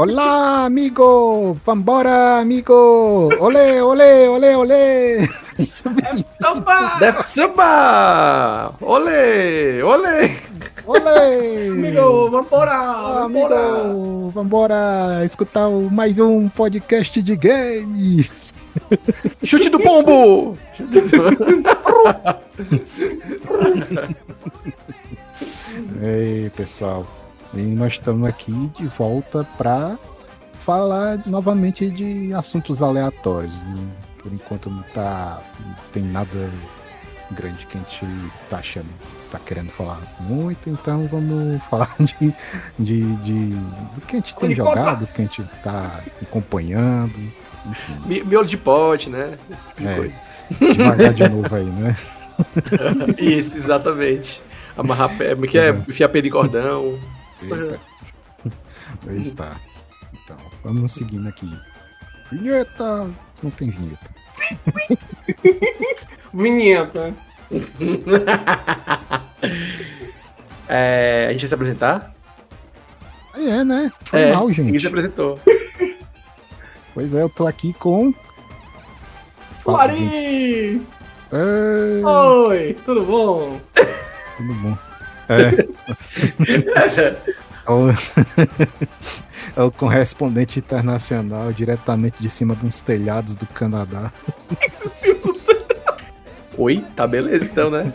Olá, amigo! Vambora, amigo! Olê, olê, olê, olê! Samba! Deve samba! Olê, olê! Olê! Amigo, vambora! Ah, amigo, vambora escutar o- mais um podcast de games! Chute do pombo! Ei, pessoal, e nós estamos aqui de volta para falar novamente de assuntos aleatórios. né? Por enquanto não tá. não tem nada grande que a gente tá achando, tá querendo falar muito, então vamos falar de, de, de- do que a gente tem jogado, do que a gente tá acompanhando, enfim, Mi- Miolo de pote, né? Esse tipo de É. coisa. devagar de novo aí, né? Isso, exatamente. Amarrar pé, que é enfiar pé de cordão. Eita. Aí está. Então, vamos seguindo aqui. Vinheta! Não tem vinheta. Vinheta. É, a gente vai se apresentar? É, né? Foi é, mal, ninguém gente. se apresentou. Pois é, eu tô aqui com. Fala! É, Oi, tudo bom? tudo bom. É. É o... é o correspondente internacional diretamente de cima de uns telhados do Canadá. Oi? Tá beleza então, né?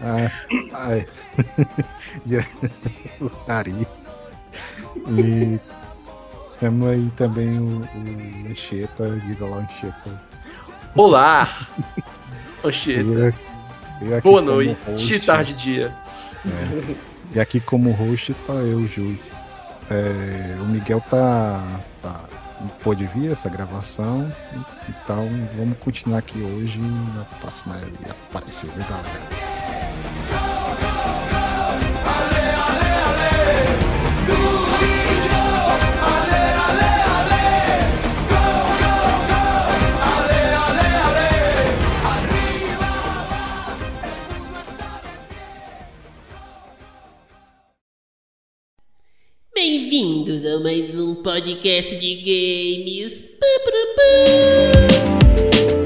Ah, ai. o Ari. E temos aí também o, o Anchieta, diga lá Anchieta. Olá! Anchieta. Boa noite. host, De tarde, dia. E aqui como host tá eu, Jus. É, o Miguel tá, tá. Não pôde vir essa gravação. Então vamos continuar aqui hoje. Na próxima ele aparecer, galera? Mais um podcast de games. Pá, pá, pá.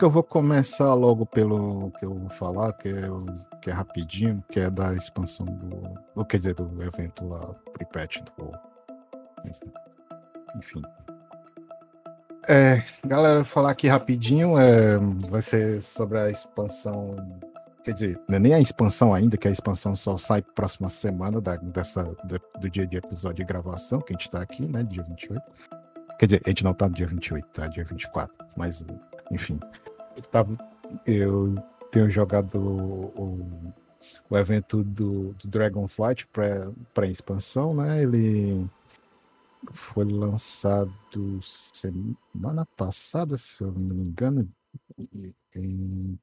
Que eu vou começar logo pelo que eu vou falar, que é, que é rapidinho, que é da expansão do. Ou quer dizer, do evento lá, Pripet do Enfim. É, galera, falar aqui rapidinho, é, vai ser sobre a expansão. Quer dizer, é nem a expansão ainda, que a expansão só sai próxima semana da, dessa, do, do dia de episódio de gravação, que a gente tá aqui, né? Dia 28. Quer dizer, a gente não tá no dia 28, tá? Dia 24. Mas, enfim. Eu, tava, eu tenho jogado o, o, evento do, do Dragonflight pré- pré-expansão, né? Ele foi lançado semana passada, se eu não me engano. E- e-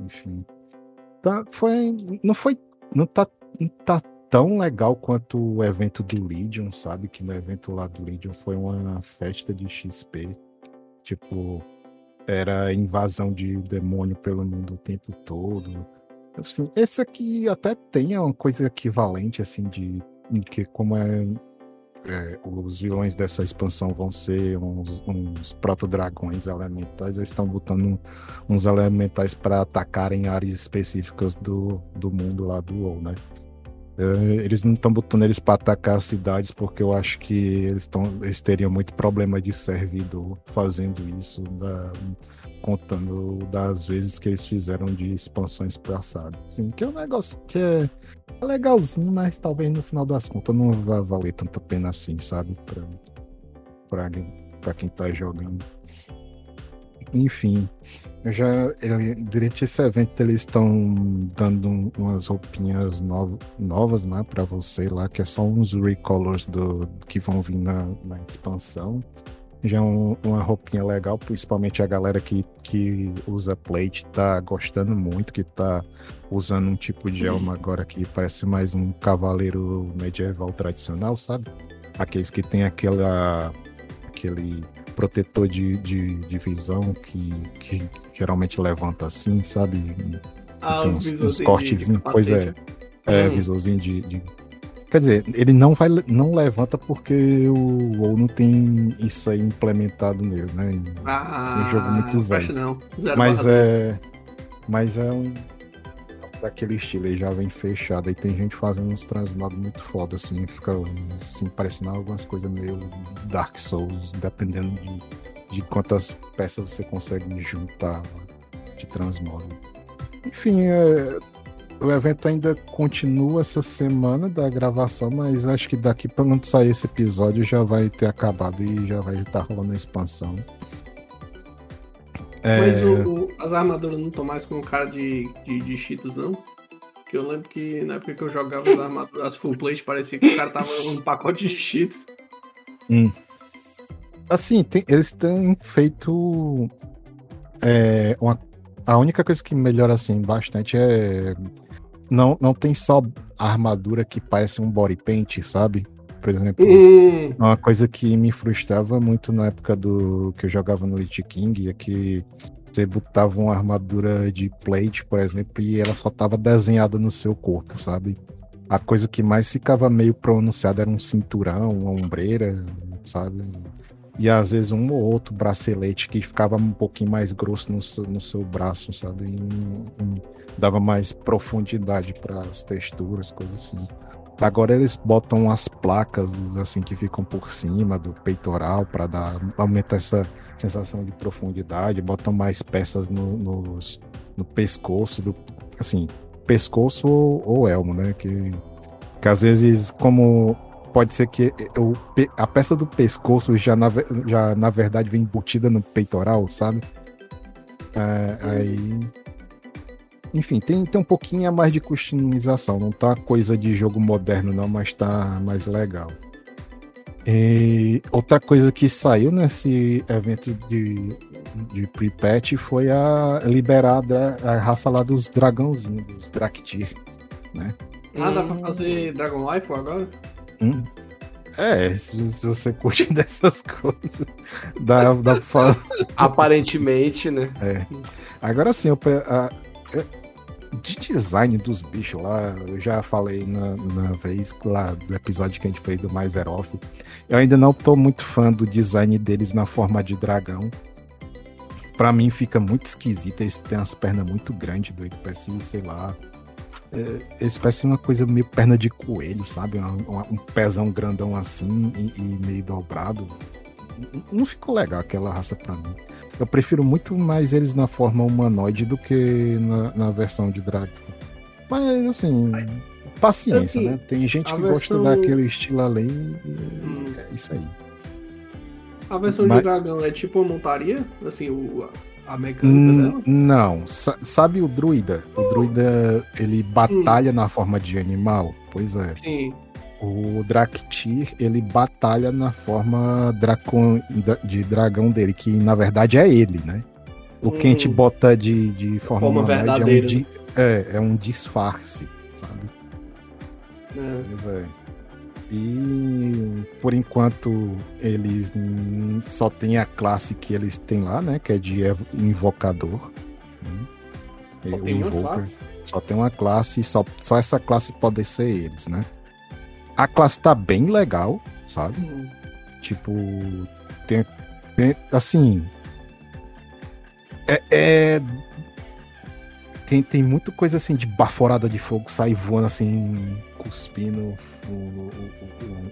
enfim. Tá, foi, não foi. Não tá, não tá tão legal quanto o evento do Legion, sabe? Que no evento lá do Legion foi uma festa de XP. Tipo, era invasão de demônio pelo mundo o tempo todo. Assim, esse aqui até tem uma coisa equivalente, assim, de que como é, é, os vilões dessa expansão vão ser uns, uns proto-dragões elementais, eles estão botando uns elementais para atacarem áreas específicas do, do mundo lá do WoW, né? Eh, Eles não estão botando eles para atacar as cidades porque eu acho que eles, tão, eles teriam muito problema de servidor fazendo isso, da- contando das vezes que eles fizeram de expansões passadas. Assim, que é um negócio que é, é legalzinho, mas talvez no final das contas não vai valer tanta pena assim, sabe? Pra quem tá jogando. Enfim, eu já ele- durante esse evento eles estão dando um- umas roupinhas novo- novas, né, para você lá, que é só uns recolors do que vão vir na, na expansão. Já é um- uma roupinha legal, principalmente a galera que, que usa plate tá gostando muito, que tá usando um tipo de elmo agora que parece mais um cavaleiro medieval tradicional, sabe? Aqueles que tem aquela aquele protetor de, de, de visão que, que geralmente levanta assim, sabe? Ah, Tem uns- uns cortezinhos, pois é. É, Hum. visorzinho de, de- Quer dizer, ele não vai não levanta porque o WoW não tem isso aí implementado nele, né? Ah, Um jogo muito velho. não. Zero Mas barra é. Mas é um. Daquele estilo aí já vem fechado. Aí tem gente fazendo uns transmodos muito foda, assim. Fica assim, parecendo algumas coisas meio Dark Souls, dependendo de, de quantas peças você consegue juntar de transmodo. Enfim, é, o evento ainda continua essa semana da gravação, mas acho que daqui pra quando sair esse episódio já vai ter acabado e já vai estar rolando a expansão. Mas É, o- o- as armaduras não estão mais com cara de, de, de Cheetos, não? Que eu lembro que na época que eu jogava as armaduras, as full plate, parecia que o cara tava um pacote de Cheetos. Assim, tem- eles têm feito. é, uma- a única coisa que melhora assim bastante é. Não, não tem só armadura que parece um body paint, sabe? Por exemplo, Hum, uma coisa que me frustrava muito na época do que eu jogava no Lich King é que você botava uma armadura de plate, por exemplo, e ela só tava desenhada no seu corpo, sabe? A coisa que mais ficava meio pronunciada era um cinturão, uma ombreira, sabe? E às vezes um ou outro bracelete que ficava um pouquinho mais grosso no seu, no seu braço, sabe? E, e dava mais profundidade para as texturas, coisas assim. Agora eles botam as placas assim que ficam por cima do peitoral para dar aumentar essa sensação de profundidade, botam mais peças no, no pescoço do assim, pescoço ou, ou elmo, né? Que, que às vezes como pode ser que pe- a peça do pescoço já na, já na verdade vem embutida no peitoral, sabe? É, aí enfim, tem, tem um pouquinho a mais de customização. Não tá coisa de jogo moderno, não, mas tá mais legal. E outra coisa que saiu nesse evento de, de pre-patch foi a liberada a raça lá dos dragãozinhos, dos Draktyr. ah, dá pra fazer Dragon Life agora? Hum. É, se, se você curte dessas coisas, dá, dá pra falar. Aparentemente, né? Agora sim, eu, a- é, de design dos bichos lá, eu já falei na, na vez lá do episódio que a gente fez do Mais Off. Eu ainda não tô muito fã do design deles na forma de dragão. Pra mim fica muito esquisito, eles têm as pernas muito grandes, doido, parece, sei lá. É, eles parecem uma coisa meio perna de coelho, sabe? Um pezão grandão assim e, e meio dobrado. Não ficou legal aquela raça pra mim. Eu prefiro muito mais eles na forma humanoide do que na, na versão de dragão. Mas, assim, paciência, Assim, né? Tem gente que versão- gosta daquele estilo ali e Hum. é isso aí. A versão Mas- de dragão é tipo uma montaria? Assim, o, a mecânica Hum, dela? não, Sa- sabe o druida? O druida, ele Hum. batalha na forma de animal? Pois é. Sim. O Draktyr, ele batalha na forma dracon, de dragão dele, que na verdade é ele, né? O que a gente Hum. bota de, de forma, Forma humanoide é um, verdadeira, di- é, é um disfarce, sabe? É. Pois é. E por enquanto eles hum, só tem a classe que eles têm lá, né? Que é de invocador. né? Só o tem Invoker. Só tem uma classe, só, só essa classe pode ser eles, né? A classe tá bem legal, sabe? Hum. Tipo, tem, tem- assim. É. é- tem, tem muita coisa assim de baforada de fogo, sai voando assim, cuspindo o- o-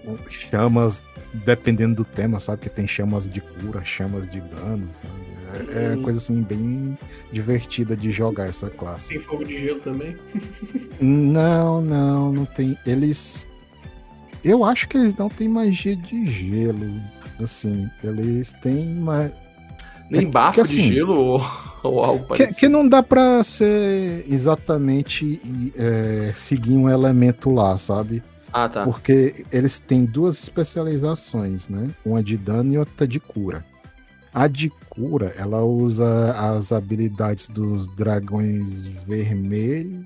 o- o- chamas, dependendo do tema, sabe? Que tem chamas de cura, chamas de dano, sabe? É, é Hum. coisa assim bem divertida de jogar essa classe. Tem fogo de gelo também? Não, não, não tem. Eles. Eu acho que eles não têm magia de gelo. Assim, eles têm uma. Nem bafo que de assim- gelo ou, ou algo Que, parecido. que não dá pra ser exatamente é, seguir um elemento lá, sabe? Ah, tá. Porque eles têm duas especializações, né? Uma de dano e outra de cura. A de cura, ela usa as habilidades dos dragões vermelhos.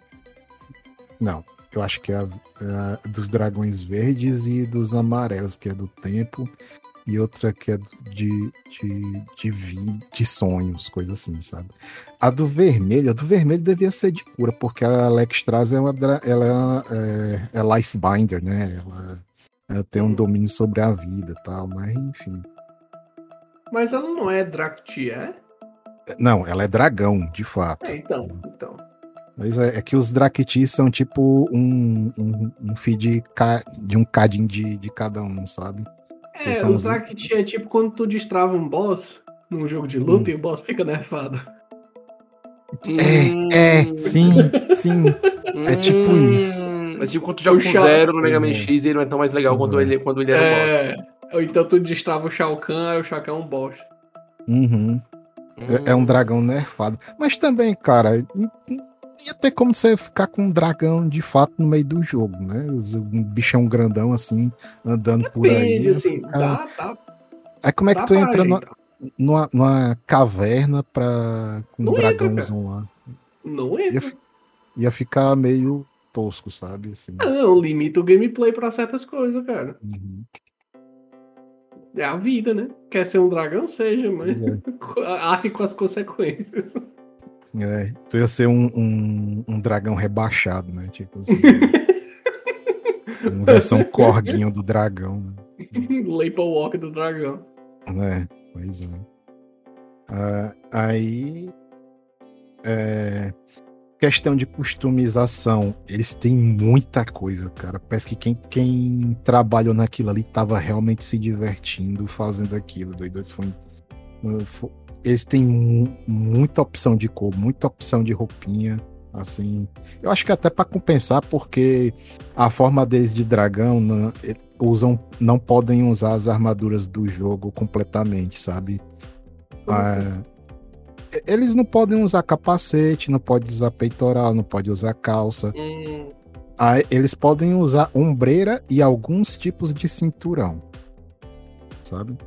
Não, eu acho que é, a- é a dos dragões verdes e dos amarelos, que é do tempo. E outra que é de, de, de, vi- de sonhos, coisa assim, sabe? A do vermelho, a do vermelho devia ser de cura, porque a Alexstrasza é uma, ela é, é, é Lifebinder, né? Ela, ela tem um domínio sobre a vida e tal, mas enfim. Mas ela não é Drakti, é? Não, ela é dragão, de fato. É, então. então. Mas é, é que os Draktis são tipo um, um, um feed ca- de um cadinho de, de cada um, sabe? É, são o os- Drakti é tipo quando tu destrava um boss num jogo de luta e o boss fica nerfado. É, é, sim, sim. é tipo isso. É tipo quando tu joga O com Shao- zero no Mega Man Uhum. X e ele não é tão mais legal quando ele, quando ele era um boss. É, ou então tu destrava o Shao Kahn, aí o Shao Kahn é um boss. Uhum. É, é um dragão nerfado. Mas também, cara, ia ter como você ficar com um dragão de fato no meio do jogo, né? Um bichão grandão assim, andando por aí. Depende, assim, ficar- dá, dá, Aí como é que tu entra numa, numa, numa caverna pra, com um Não entra, dragãozão lá? Não Ia, entra. fi- ia ficar meio tosco, sabe? Assim. Não, limita o gameplay pra certas coisas, cara. Uhum. É a vida, né? Quer ser um dragão, seja, mas Pois arte com as consequências. É, tu ia ser um, um, um dragão rebaixado, né? Tipo assim. uma versão corguinho do dragão. né? Walk do dragão. É, pois é. Ah, aí. é, questão de customização. Eles têm muita coisa, cara. Parece que quem, quem trabalhou naquilo ali tava realmente se divertindo fazendo aquilo. Doido. Foi, foi- eles têm mu- muita opção de cor, muita opção de roupinha. Assim, eu acho que até para compensar, porque a forma deles de dragão não, eh, usam, não podem usar as armaduras do jogo completamente, sabe? Assim? Ah, e- eles não podem usar capacete, não pode usar peitoral, não pode usar calça. Hum, Ah, eles podem usar ombreira e alguns tipos de cinturão, sabe?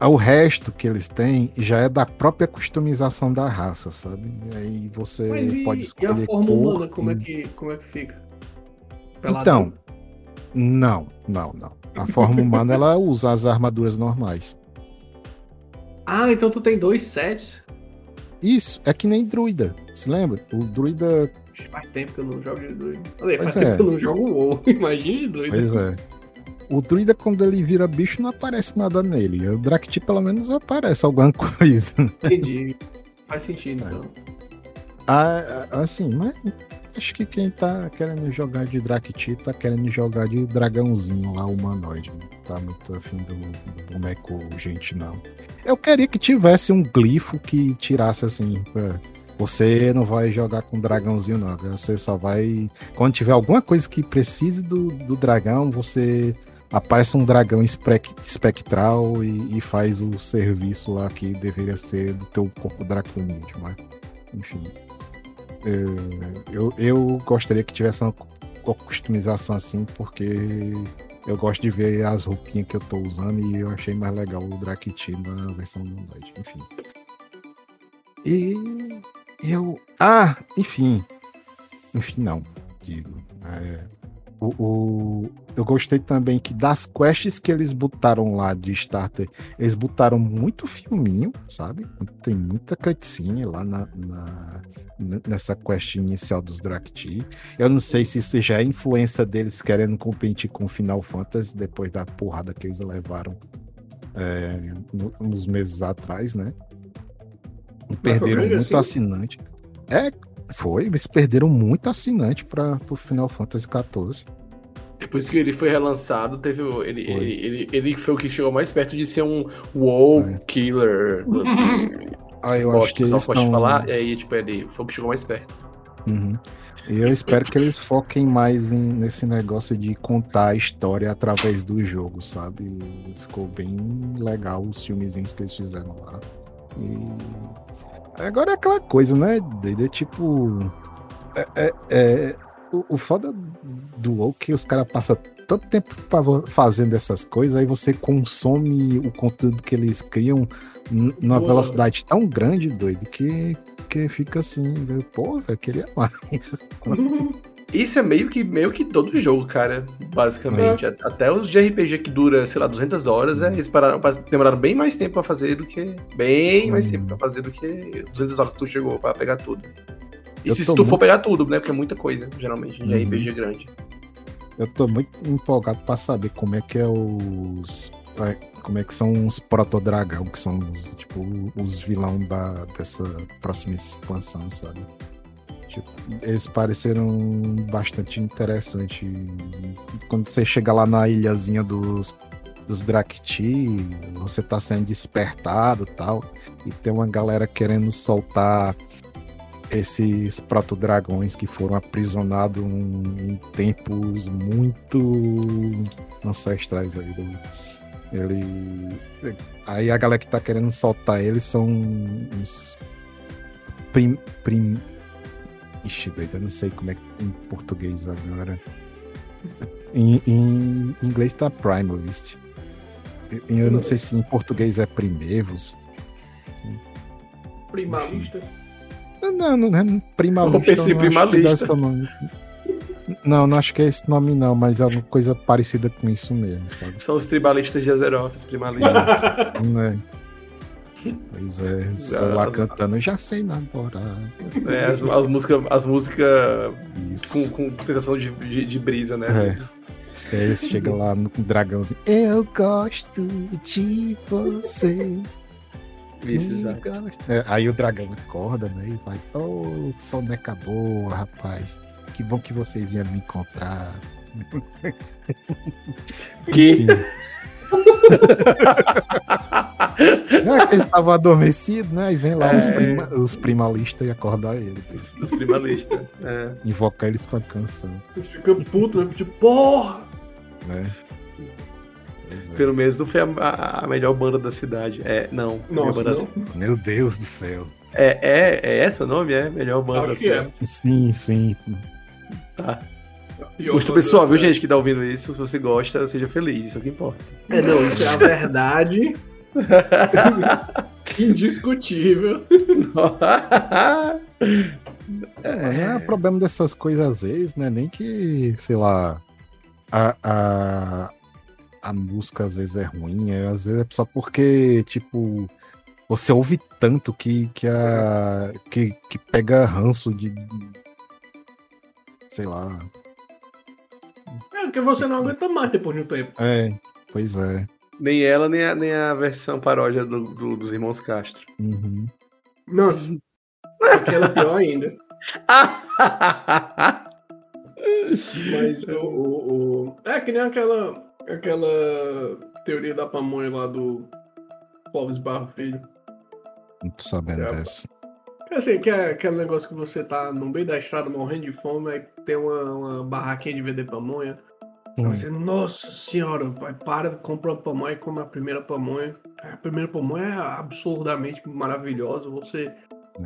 O resto que eles têm já é da própria customização da raça, sabe? E aí você e, pode e a escolher forma cor humana, como é, e- que, como é que fica? Então, não, não, não. A forma humana ela usa as armaduras normais. Ah, então tu tem dois sets. Isso, é que nem druida. Se lembra? O druida. Faz tempo que eu não jogo de druida. Olha, faz tempo é. que eu não jogo WoW. Imagina de druida. Pois é. O druida, quando ele vira bicho, não aparece nada nele. O Drakti, pelo menos, aparece alguma coisa. Entendi. Faz sentido, É. então. Ah, ah, assim, mas acho que quem tá querendo jogar de Drakti tá querendo jogar de dragãozinho lá, humanoide. Não tá muito afim do, do boneco gente, não. Eu queria que tivesse um glifo que tirasse assim. é, Você não vai jogar com dragãozinho, não. Você só vai. Quando tiver alguma coisa que precise do, do dragão, você aparece um dragão espec- espectral e, e faz o serviço lá que deveria ser do teu corpo draconídeo, mas enfim. É, eu, eu gostaria que tivesse uma cu- customização assim, porque eu gosto de ver as roupinhas que eu tô usando e eu achei mais legal o Drakti na versão do Noite, enfim. E eu. Ah, enfim. Enfim, não. Digo. é, o, o- eu gostei também que das quests que eles botaram lá de starter, eles botaram muito filminho, sabe? Tem muita cutscene lá na, na- nessa quest inicial dos Drakti. Eu não sei se isso já é influência deles querendo competir com Final Fantasy depois da porrada que eles levaram é, no- uns meses atrás, né? Perderam grande muito assim? assinante. É, foi, eles perderam muito assinante para o Final Fantasy XIV. Depois que ele foi relançado, teve ele, Foi. ele, ele, ele foi o que chegou mais perto de ser um WoW É. killer. Ah, eu Bosta, acho que pessoal eles pode estão... falar, e aí, tipo, ele foi o que chegou mais perto. Uhum. E eu espero que eles foquem mais em- nesse negócio de contar a história através do jogo, sabe? Ficou bem legal os filmezinhos que eles fizeram lá. E agora é aquela coisa, né? doido? É tipo. É, é- é- o, o foda do WoW é que os caras passam tanto tempo fazendo essas coisas, aí você consome o conteúdo que eles criam numa Boa. velocidade tão grande, doido, que, que fica assim, velho, pô, velho, queria mais. Isso é meio que, meio que todo jogo, cara, basicamente. Até os de RPG que dura, sei lá, 200 horas, é, eles pararam, demoraram bem mais tempo pra fazer do que. Bem mais tempo pra fazer do que 200 horas que tu chegou pra pegar tudo. E Eu se tu for muito- pegar tudo, né? Porque é muita coisa, geralmente, de Uhum. RPG grande. Eu tô muito empolgado pra saber como é que é os. é, Como é que são os protodragão, que são os, tipo, os vilão da, dessa próxima expansão, sabe? Tipo, eles pareceram bastante interessantes. Quando você chega lá na ilhazinha dos, dos Drakti, você tá sendo despertado tal. E tem uma galera querendo soltar esses proto-dragões que foram aprisionados em em tempos muito ancestrais aí do. Ele. Aí a galera que tá querendo soltar eles são uns. Prim. prim... Ixi, doido, eu não sei como é que em português agora. Em, em inglês tá Primalist. Eu- Eu não sei se em português é Primevos. Primalista. Não, não, não é primalista. Eu pensei não primalista. Não, não acho que é esse nome não, mas é alguma coisa parecida com isso mesmo, sabe? São os tribalistas de Azeroth, os primalistas. Né? Pois é, estou lá As- cantando, eu já sei namorar. sei é, as, as músicas as música com, com sensação de, de, de brisa, né? É. Aí eles chegam lá no dragãozinho. Eu gosto de você. Isso, me exato. gosta." É, aí o dragão acorda, né? E vai, oh, soneca boa, rapaz. Que bom que vocês iam me encontrar. Que? É que eles estavam adormecidos, né? E vem lá os, É. prima- os primalistas e acordar ele. Os, os primalistas. É. Invocar eles com a canção, Fica puto, né? Tipo, porra! né? É. Pelo menos não foi a, a- a melhor banda da cidade. É, não. Nossa, banda não. Meu Deus do céu. É, é, é essa o nome? É? Melhor banda da Acho que é. cidade. Sim, sim. Tá. Gosto pessoal, viu, cidade. gente, que tá ouvindo isso. Se você gosta, seja feliz. Isso é o que importa. É, não, isso é a verdade indiscutível. É, não é problema dessas coisas às vezes, né? Nem que, sei lá, a, a, a música às vezes é ruim, é, às vezes é só porque, tipo, você ouve tanto que, que, a, que, que pega ranço de. Sei lá. É, porque você não aguenta mais depois de um tempo. É, pois é. nem ela, nem a, nem a versão paródia do- do- dos irmãos Castro. Uhum. Nossa, aquela é pior ainda. Mas o, o, o- É que nem aquela, aquela teoria da pamonha lá do Clóvis Barro Filho. Não tô sabendo É, dessa. É assim, que é aquele negócio que você tá no meio da estrada morrendo de fome, aí tem uma, uma barraquinha de vender pamonha. Aí Hum. você, nossa senhora, vai, para, compra uma pamonha e come a primeira pamonha. A primeira pamonha é absurdamente maravilhosa. Você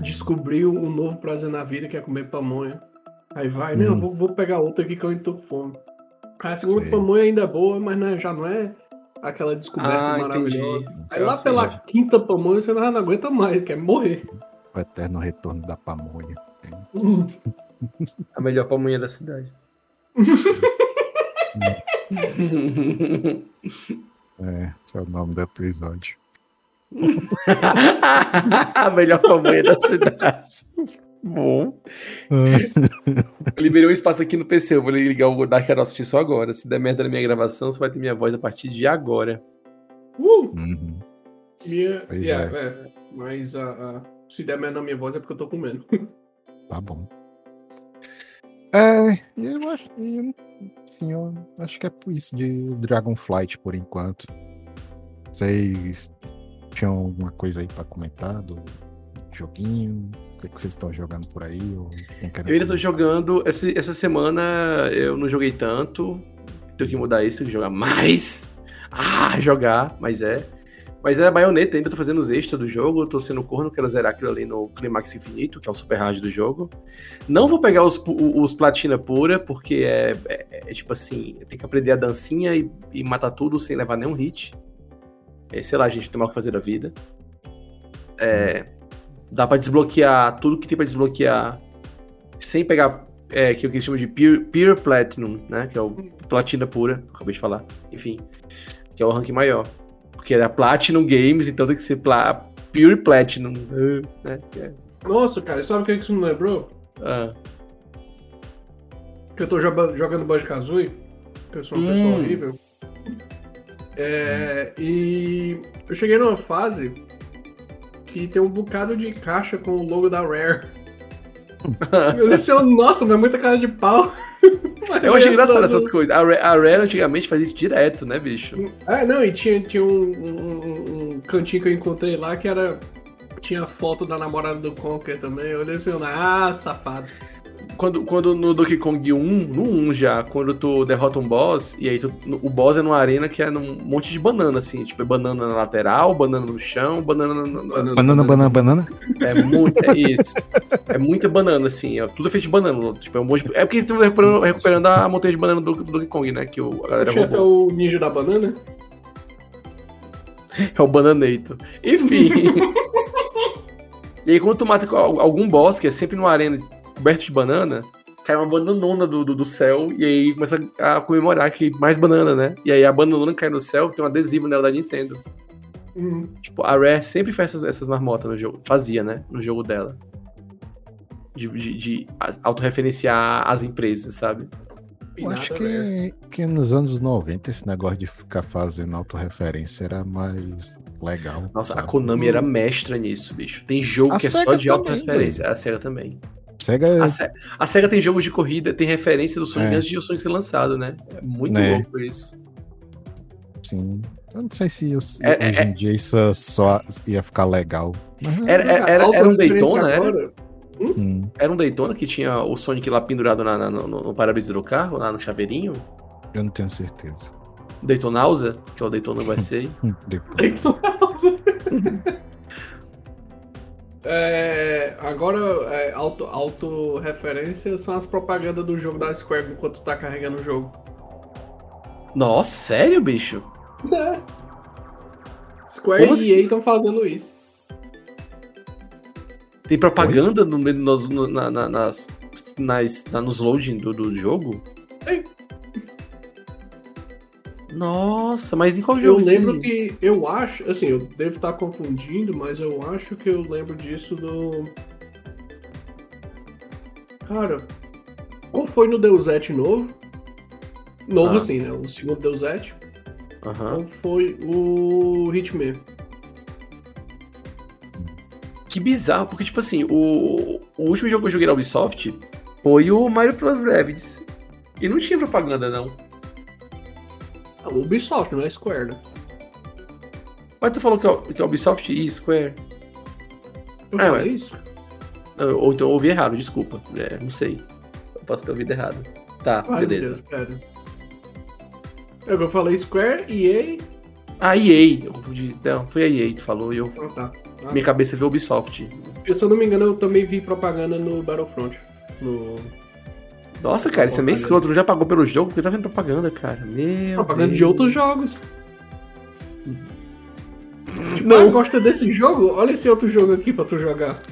descobriu um novo prazer na vida que é comer pamonha. Aí vai, não, Hum. vou, vou pegar outra aqui que eu ainda tô com fome. A segunda Sei. pamonha ainda é boa, mas não é- já não é aquela descoberta Ah, maravilhosa. entendi. Aí lá Eu pela sei. quinta pamonha você não, não aguenta mais, quer morrer. O eterno retorno da pamonha. A melhor pamonha da cidade. É, esse é o nome do episódio. a melhor pamonha da cidade. Bom. Eu liberei um espaço aqui no PC. Eu vou ligar o Dark Aerosity só agora. Se der merda na minha gravação, você vai ter minha voz a partir de agora. Uh! Uhum. Minha, yeah, é. Mas a, a- se der merda na minha voz é porque eu tô comendo. Tá bom. É, eu acho, e, enfim, eu acho que é por isso de Dragonflight por enquanto. Vocês tinham alguma coisa aí pra comentar do joguinho? O que, que vocês estão jogando por aí? Ou Eu ainda tô jogando. Essa, essa semana eu não joguei tanto. Tenho que mudar isso, tenho que jogar mais. Ah, jogar, mas é. Mas é a baioneta, ainda tô fazendo os extras do jogo, tô sendo corno, quero zerar aquilo ali no Climax Infinito, que é o super hard do jogo. Não vou pegar os, os platina pura, porque é, é- é tipo assim, tem que aprender a dancinha e, e matar tudo sem levar nenhum hit. É, sei lá, gente tem mal o que fazer da vida. É, dá pra desbloquear tudo que tem pra desbloquear sem pegar, é, que é o que eles chamam de Pure, pure Platinum, né? Que é o platina pura, acabei de falar. Enfim, que é o ranking maior. Porque era Platinum Games, então tem que ser pla Pure Platinum. Né? Que é- Nossa, cara, sabe o que isso me lembrou? ah. Que eu tô joga- jogando Banjo-Kazooie, que eu sou uma Hum. pessoa horrível. É, e eu cheguei numa fase que tem um bocado de caixa com o logo da Rare. Eu disse, "Oh, nossa, mas é muita cara de pau. Eu achei engraçado essas coisas. A Rare, a Rare antigamente fazia isso direto, né, bicho? Ah, não, e tinha, tinha um, um- um cantinho que eu encontrei lá que era. Tinha foto da namorada do Conker também. Eu olhei assim, ah, safado. Quando, quando no Donkey Kong 1, no 1 já, quando tu derrota um boss, e aí tu- o boss é numa arena que é num monte de banana, assim, tipo, é banana na lateral, banana no chão, banana no, no- Banana, banana, banana. É muito, é isso. É muita banana, assim, é tudo feito de banana. Tipo, é um monte de, É porque eles estão recuperando, recuperando a montanha de banana do, do Donkey Kong, né? Que o, a O galera chefe é o ninja da banana? É o Bananeito. Enfim. e aí, quando tu mata al- algum boss, que é sempre numa arena coberta de banana, cai uma bananona do, do, do céu, e aí começa a comemorar que mais banana, né? E aí a bananona cai no céu, tem um adesivo nela da Nintendo. Hum, Tipo, a Rare sempre faz essas, essas marmotas no jogo. Fazia, né? No jogo dela. De, de, de autorreferenciar as empresas, sabe? Eu acho que, que nos anos 90 esse negócio de ficar fazendo autorreferência era mais legal. Nossa, a sabe? Konami era mestra nisso, bicho. Tem jogo A que é só Sega de também, autorreferência. A SEGA também. Sega A, Se- a SEGA tem jogos de corrida, tem referência do Sonic É. antes de o Sonic ser lançado, né? É muito Né. louco isso. Sim. Eu não sei se os- É- hoje é- em dia isso só ia ficar legal. Mas, Era, era, era, era um Daytona, era? agora, hum, Era um Daytona que tinha o Sonic lá pendurado na- na- no, no, para-brisa do carro, lá no chaveirinho. eu não tenho certeza. Daytonausa, que é o Daytona USA. Hum, Depois. É, agora, é, auto, autorreferência são as propagandas do jogo da Square enquanto tá carregando o jogo. Nossa, sério, bicho? É. Square Como e assim? EA estão fazendo isso. Tem propaganda no, meio- nos, no- na, na- nas, nas, na- nos loading do, do jogo? Tem. Nossa, mas em qual Eu jogo isso lembro que, eu acho, assim, eu devo estar confundindo, mas eu acho que eu lembro disso do. Cara, qual foi no Deus Ex novo? Novo Ah. assim, né? O segundo Deus Ex. Ou foi o Hitman? Que bizarro, porque, tipo assim, o, o último jogo que eu joguei na Ubisoft foi o Mario Plus Rabbids. E não tinha propaganda, não. Ah, o Ubisoft, não é Square, né? Mas tu falou que é, que é Ubisoft e Square. Eu É, falei ué. isso? Ou então eu ouvi errado, desculpa. É, não sei. Eu posso ter ouvido errado. Tá, Ai, beleza. Deus, pera. É Eu falei Square, EA. Ah, EA. Eu confundi. Não, foi a EA que falou e eu. Ah, tá. Ah, Minha cabeça veio Ubisoft. eu, Se eu não me engano, eu também vi propaganda no Battlefront. No... Nossa, cara, isso é meio escroto. Não já pagou pelo jogo porque tá vendo propaganda, cara. Meu. Propaganda Deus. de outros jogos. Ah, Não, gosta desse jogo? Olha esse outro jogo aqui pra tu jogar.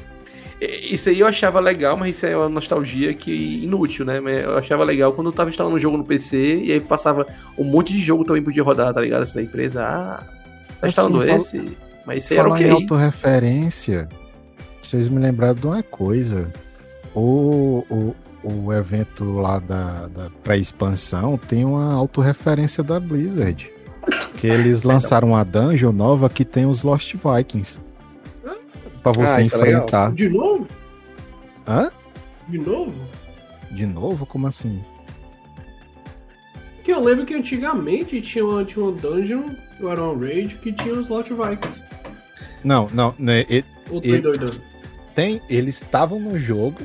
isso aí eu achava legal, mas isso aí é uma nostalgia que inútil, né? Mas Eu achava legal quando eu tava instalando um jogo no PC e aí passava um monte de jogo também podia rodar, tá ligado? Assim, da empresa. Ah, tá Assim, instalando fala- esse. Mas isso aí era ok. em autorreferência, vocês me lembraram de uma coisa. O, o, o evento lá da, da pré-expansão tem uma autorreferência da Blizzard. Que eles lançaram uma dungeon nova que tem os Lost Vikings. Pra você Ah, é enfrentar. De novo? Hã? De novo? De novo? Como assim? Porque eu lembro que antigamente tinha uma, tinha uma dungeon, era um raid, que tinha os Lot Vikings. Não, não. Né, e- Ou tô E- doidando? tem, eles estavam no jogo,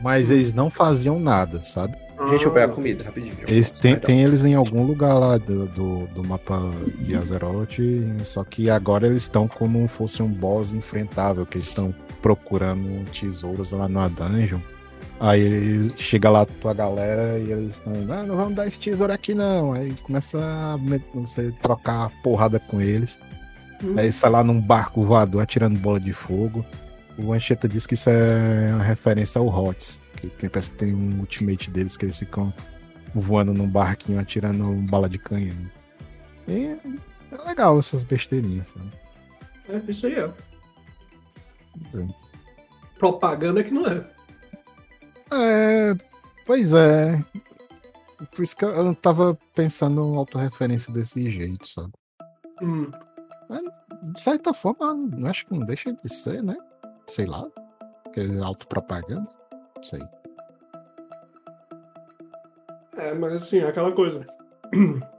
mas eles não faziam nada, sabe? Ah, Gente, eu pego a comida, rapidinho. Eles têm, tem eles em algum lugar lá do, do, do mapa de Azeroth, só que agora eles estão como se fosse um boss enfrentável, que eles estão procurando tesouros lá numa dungeon. Aí eles chega lá tua galera e eles estão, ah, não vamos dar esse tesouro aqui não. Aí começa a você trocar porrada com eles. Hum. Aí sai lá num barco voador atirando bola de fogo. O Ancheta diz que isso é uma referência ao HOTS. Que tem, parece que tem um ultimate deles que eles ficam voando num barquinho atirando bala de canhão. E é legal essas besteirinhas, sabe? É isso aí, ó. Sim. Propaganda que não é. É, pois é. Por isso que eu não tava pensando em autorreferência desse jeito, sabe? Hum. De certa forma, acho que não deixa de ser, né? Sei lá. Que é autopropaganda. Não sei. É, mas assim, é aquela coisa.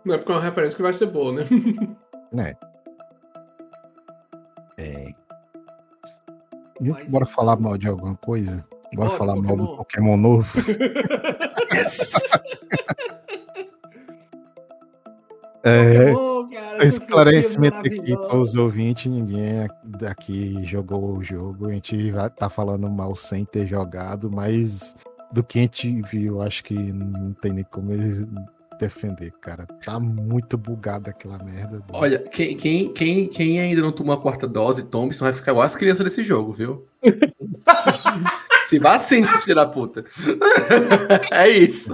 Não é porque é uma referência que vai ser boa, né? Né? É. Mas- bora falar mal de alguma coisa? Bora Bora, falar mal do Pokémon. Pokémon novo? Yes! É, Pokémon, cara, essa esclarecimento aqui para os ouvintes: ninguém daqui jogou o jogo. A gente vai tá falando mal sem ter jogado, mas do que a gente viu, acho que não tem nem como eles defender, cara. Tá muito bugado aquela merda. Olha, quem, quem, quem, quem ainda não tomou a quarta dose, tome, senão vai ficar igual as crianças desse jogo, viu? Se vacine, seus filhos da puta. é isso.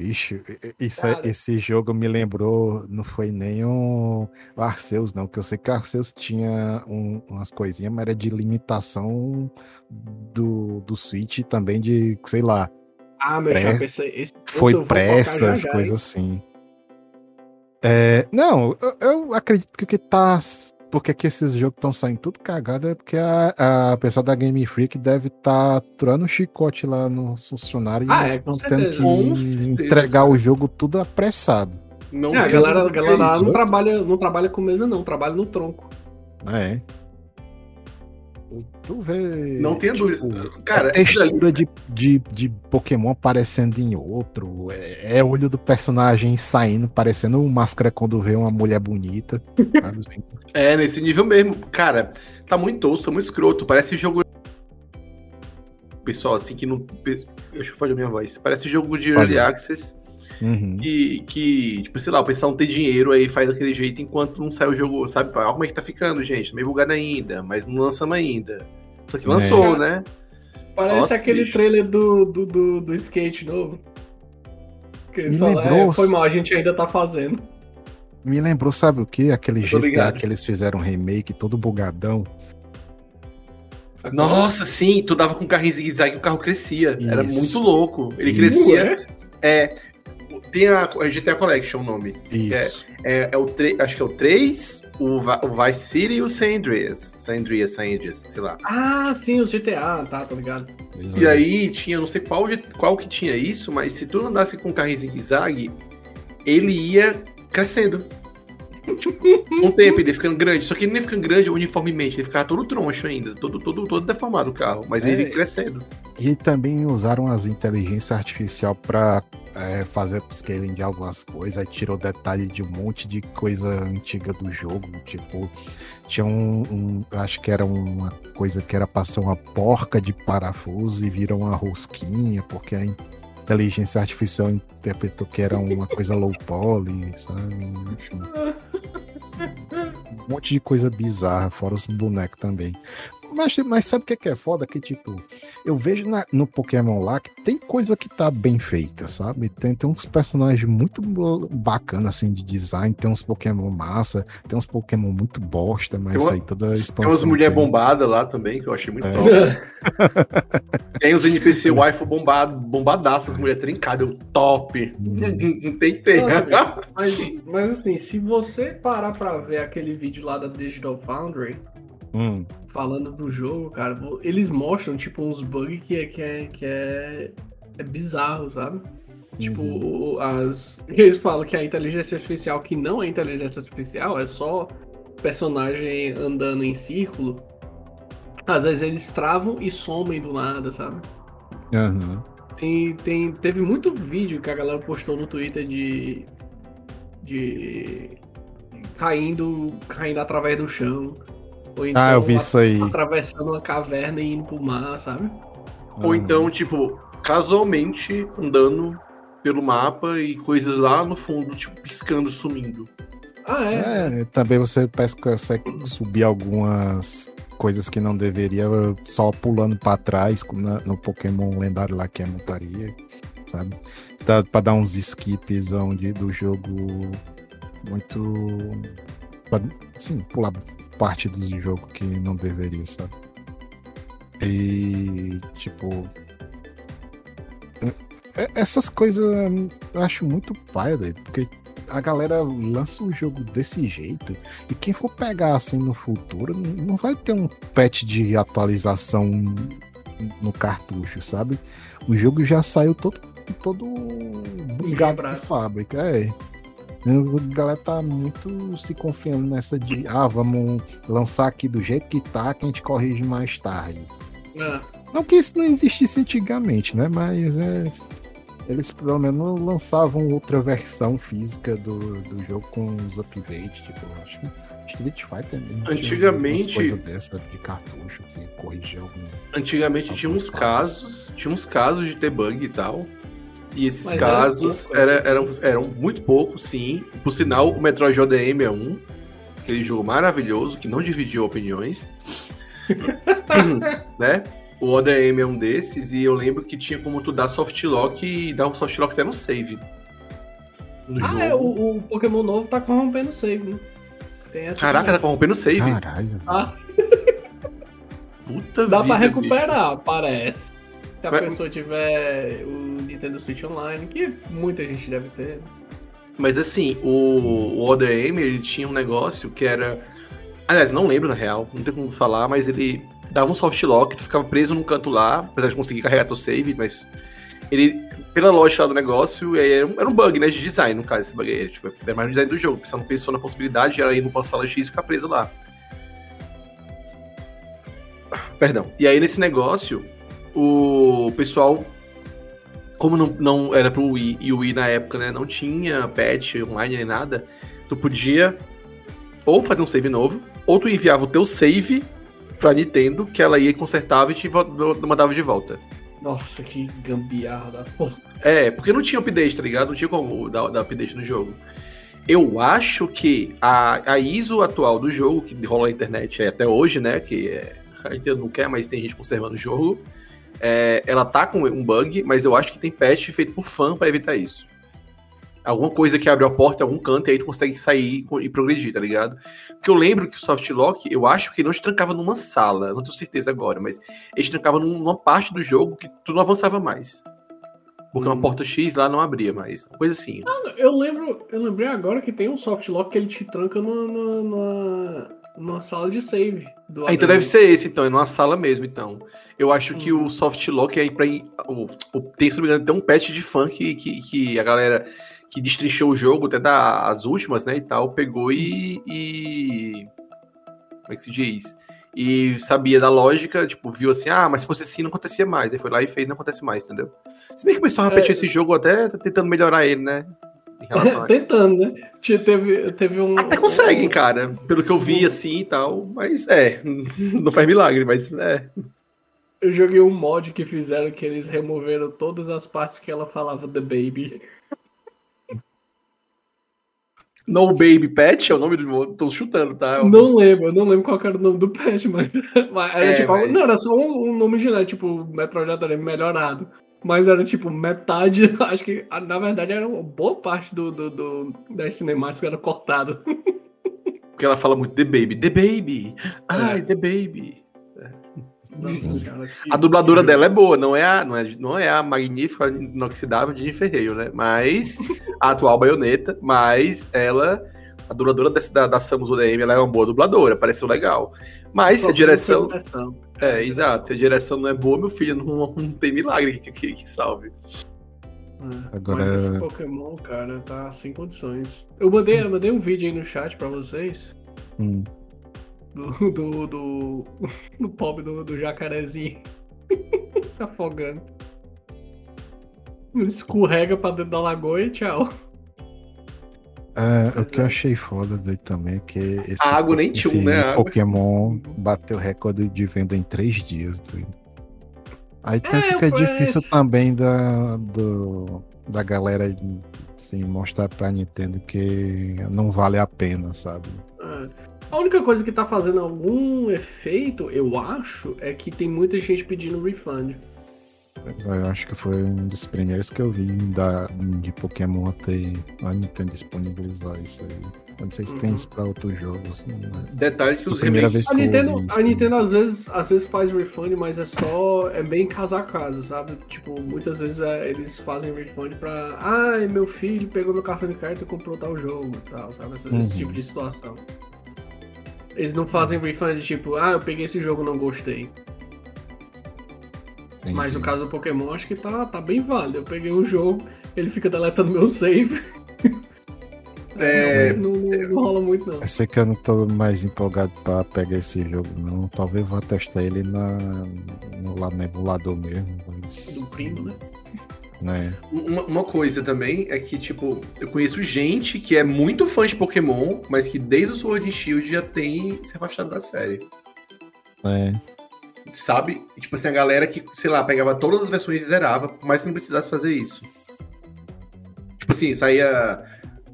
Bicho, isso, é- Cara. esse jogo me lembrou, não foi nem um, o Arceus, não, que eu sei que o Arceus tinha um- umas coisinhas, mas era de limitação do, do Switch também de, sei lá, Ah, meu Pré- chapa, esse, foi pressa, coisas assim. É, não, eu, eu acredito que o que tá. Porque que esses jogos estão saindo tudo cagado é porque a, a pessoa da Game Freak deve estar tá aturando um chicote lá no funcionário Ah, e é, com tendo que Com certeza, entregar o jogo tudo apressado. Não É, a galera, a galera não isso. trabalha, não trabalha com mesa, não, trabalha no tronco. É. Tu vê. Não tenha tipo, dúvida. Cara, é textura de, de, de Pokémon aparecendo em outro. É, é olho do personagem saindo, parecendo uma máscara quando vê uma mulher bonita. É, nesse nível mesmo. Cara, tá muito tosco, tá muito escroto. Parece jogo. Pessoal, assim, que não. Deixa eu fazer a minha voz. Parece jogo de Early Falhou. Access. Uhum. Que, que, tipo, sei lá, o pessoal não tem dinheiro aí faz daquele jeito enquanto não sai o jogo, sabe? Olha como é que tá ficando, gente. Tá meio bugado ainda, mas não lançamos ainda. Só que É. lançou, né? Parece Nossa, aquele bicho. trailer do, do, do, do skate novo. Que Me falam, lembrou- é, foi mal, a gente ainda tá fazendo. Me lembrou, sabe o que? Aquele GTA ligado. que eles fizeram um remake todo bugadão. Nossa, sim, tu dava com o carro em zigue-zague e o carro crescia. Era Isso. muito louco. Ele Isso. crescia. É. Tem a, a GTA Collection o nome. Isso. É, é o tre- acho que é o 3, o, Va- o Vice City e o San Andreas. San Andreas, San Andreas, sei lá. Ah, sim, os GTA, tá, tô ligado. Exato. E aí tinha, não sei qual, de- qual que tinha isso, mas se tu andasse com o carro em zigue-zague, ele ia crescendo. Com o tempo, ele ficando grande. Só que ele ia ficando grande uniformemente, ele ficava todo troncho ainda, todo, todo, todo deformado o carro, mas É. ele crescendo. E também usaram as inteligências artificial para fazer upscaling de algumas coisas, aí tirou detalhe de um monte de coisa antiga do jogo, tipo, tinha um, um- acho que era uma coisa que era pra ser uma porca de parafuso e virou uma rosquinha, porque a inteligência artificial interpretou que era uma coisa low poly, sabe? Enfim. Um monte de coisa bizarra, fora os bonecos também. Mas, mas sabe o que que é foda? Que, tipo, eu vejo na- no Pokémon lá que tem coisa que tá bem feita, sabe? Tem, tem uns personagens muito bacana, assim, de design, tem uns Pokémon massa, tem uns Pokémon muito bosta, mas Tem uma- aí toda a Tem expansão. umas mulheres tem. bombadas lá também, que eu achei muito É. top. Tem os NPC waifu bombado, bombadaças, mulher trincada, eu top. Não tem que ter. Nossa, Mas, mas assim, se você parar pra ver aquele vídeo lá da Digital Foundry, Hum, falando do jogo, cara, eles mostram, tipo, uns bugs que é, que é, que é, é bizarro, sabe? Tipo, uhum. as. Eles falam que a inteligência artificial, que não é inteligência artificial, é só personagem andando em círculo. Às vezes eles travam e somem do nada, sabe? Tem, tem, teve muito vídeo que a galera postou no Twitter de. de. caindo. caindo através do chão. Ou então Ah, eu vi isso aí. atravessando uma caverna e indo pro mar, sabe? Ou então, tipo, casualmente andando pelo mapa e coisas lá no fundo, tipo, piscando, sumindo. Ah, é. É, também você consegue subir algumas coisas que não deveria só pulando pra trás na- no Pokémon lendário lá que é montaria, sabe? Dá pra dar uns skips onde, do jogo muito. pra, Sim, pular parte do jogo que não deveria, sabe? E tipo. é- é- Essas coisas eu acho muito paia, porque a galera lança um jogo desse jeito e quem for pegar assim no futuro não vai ter um patch de atualização no cartucho, sabe? O jogo já saiu todo todo bugado de fábrica, é. A galera tá muito se confiando nessa de ah, vamos lançar aqui do jeito que tá, que a gente corrige mais tarde. É. Não que isso não existisse antigamente, né? Mas é, eles pelo menos lançavam outra versão física do, do jogo com os updates. Tipo, acho que Street Fighter mesmo Antigamente- coisa dessa de cartucho que corrigia algum. Antigamente tinha uns Alguns casos, tinha uns casos de ter bug e tal. E esses Mas era casos pouco, né? era- eram, eram muito poucos, sim. Por sinal, o Metroid ODM é um. Aquele jogo maravilhoso que não dividiu opiniões. né? O ODM é um desses, e eu lembro que tinha como tu dar soft lock e dar um soft lock até no save. No Ah, jogo. é, o, o Pokémon novo tá corrompendo o save, né? Tem essa Caraca, também. tá corrompendo o save. Caralho. Ah, Puta dá pra vida, recuperar, parece. Se a Mas- pessoa tiver o Nintendo Switch Online, que muita gente deve ter. Mas assim, o, o Other Aim, ele tinha um negócio que era. Aliás, não lembro na real, não tem como falar, mas ele dava um soft lock, tu ficava preso num canto lá, apesar de conseguir carregar teu save, mas ele, pela lógica lá do negócio, aí era, um, era um bug, né, de design, no caso, esse bug aí, tipo, era mais um design do jogo, você não pensou na possibilidade de ir numa sala X e ficar preso lá. Perdão. E aí, nesse negócio, o pessoal como não, não era pro Wii, e o Wii na época, né, não tinha patch online nem nada, tu podia ou fazer um save novo, ou tu enviava o teu save pra Nintendo, que ela ia e consertava e te mandava de volta. Nossa, que gambiarra da porra. É, porque não tinha update, tá ligado? Não tinha como dar, dar update no jogo. Eu acho que a, a ISO atual do jogo, que rola na internet até hoje, né? Que é, a Nintendo não quer, mas tem gente conservando o jogo. É, ela tá com um bug, mas eu acho que tem patch feito por fã pra evitar isso. Alguma coisa que abre a porta em algum canto e aí tu consegue sair e progredir, tá ligado? Porque eu lembro que o Softlock, eu acho que ele não te trancava numa sala, não tenho certeza agora, mas ele te trancava num- numa parte do jogo que tu não avançava mais. Porque uma Hum. porta X lá não abria mais. uma Coisa assim. Eu lembro, eu lembrei agora que tem um soft lock que ele te tranca numa, numa sala de save. Do Ah, então deve ser esse, então, é numa sala mesmo, então. Eu acho que Uhum. o Softlock é aí pra. O, o, tem, se não me engano, tem um patch de fã que, que, que a galera que destrinchou o jogo, até das últimas, né, e tal, pegou e. e como é que se diz? E sabia da lógica, tipo, viu assim, ah, mas se fosse assim não acontecia mais. Aí foi lá e fez, não acontece mais, entendeu? Se bem que o pessoal É. repetiu esse jogo até tá tentando melhorar ele, né? Relação a... Tentando, né? Teve, teve um. Até conseguem, cara, pelo que eu vi assim e tal, mas é, não faz milagre, mas é. Eu joguei um mod que fizeram que eles removeram todas as partes que ela falava The Baby. No Baby Pet é o nome do. Tô chutando, tá? É o- Não lembro, eu não lembro qual era o nome do pet, mas. mas era É, tipo, mas- Não, era só um, um nome geral, tipo, Metroid Other M melhorado. Mas era tipo metade, acho que na verdade era uma boa parte do, do, do das cinemáticas era cortada. Porque ela fala muito The Baby. The Baby! Ai, É. The Baby! Nossa, cara, que- A dubladora dela é boa, não é a, não é, não é a magnífica, inoxidável de Ferreiro, né? Mas a atual baioneta, mas ela, a dubladora dessa, da, da Samus ODM, ela é uma boa dubladora, pareceu legal. Mas se a direção. É, exato. Se a direção não é boa, meu filho, não, não tem milagre que, que, que salve. É, Agora- Mas esse Pokémon, cara, tá sem condições. Eu mandei, eu mandei um vídeo aí no chat pra vocês. Hum. Do, do, do, do pobre do, do jacarezinho se afogando. Escorrega pra dentro da lagoa e tchau. É, o que eu achei foda daí também é que esse, A água nem tinha né? Pokémon bateu recorde de venda em três dias. doido. Aí então É, fica difícil também da, do, da galera assim, mostrar pra Nintendo que não vale a pena, sabe? É. A única coisa que tá fazendo algum efeito, eu acho, é que tem muita gente pedindo refund. Eu acho que foi um dos primeiros que eu vi da, de Pokémon até a Nintendo disponibilizar isso aí. Não sei se tem Uhum. isso pra outros jogos. Não é? Detalhe que os remakes. vez A Nintendo, ouvi a Nintendo às vezes, às vezes faz refund, mas é só. É bem caso a caso, sabe? Tipo, muitas vezes é, eles fazem refund pra. Ai, meu filho pegou meu cartão de crédito e comprou tal jogo e tal, sabe? Esse, esse Uhum. tipo de situação. Eles não fazem refund tipo, ah, eu peguei esse jogo e não gostei. Mas no caso do Pokémon, acho que tá, tá bem válido. Eu peguei um jogo, ele fica deletando meu save. É, não, não- não rola muito, não. Eu sei que eu não tô mais empolgado pra pegar esse jogo, não. Talvez eu vá testar ele na, no, lá no emulador mesmo. Mas, Do primo, né? né? Uma, uma coisa também é que, tipo, eu conheço gente que é muito fã de Pokémon, mas que desde o Sword and Shield já tem se afastado da série. É, Sabe? Tipo assim, a galera que, sei lá, pegava todas as versões e zerava, por mais que não precisasse fazer isso. Tipo assim, saía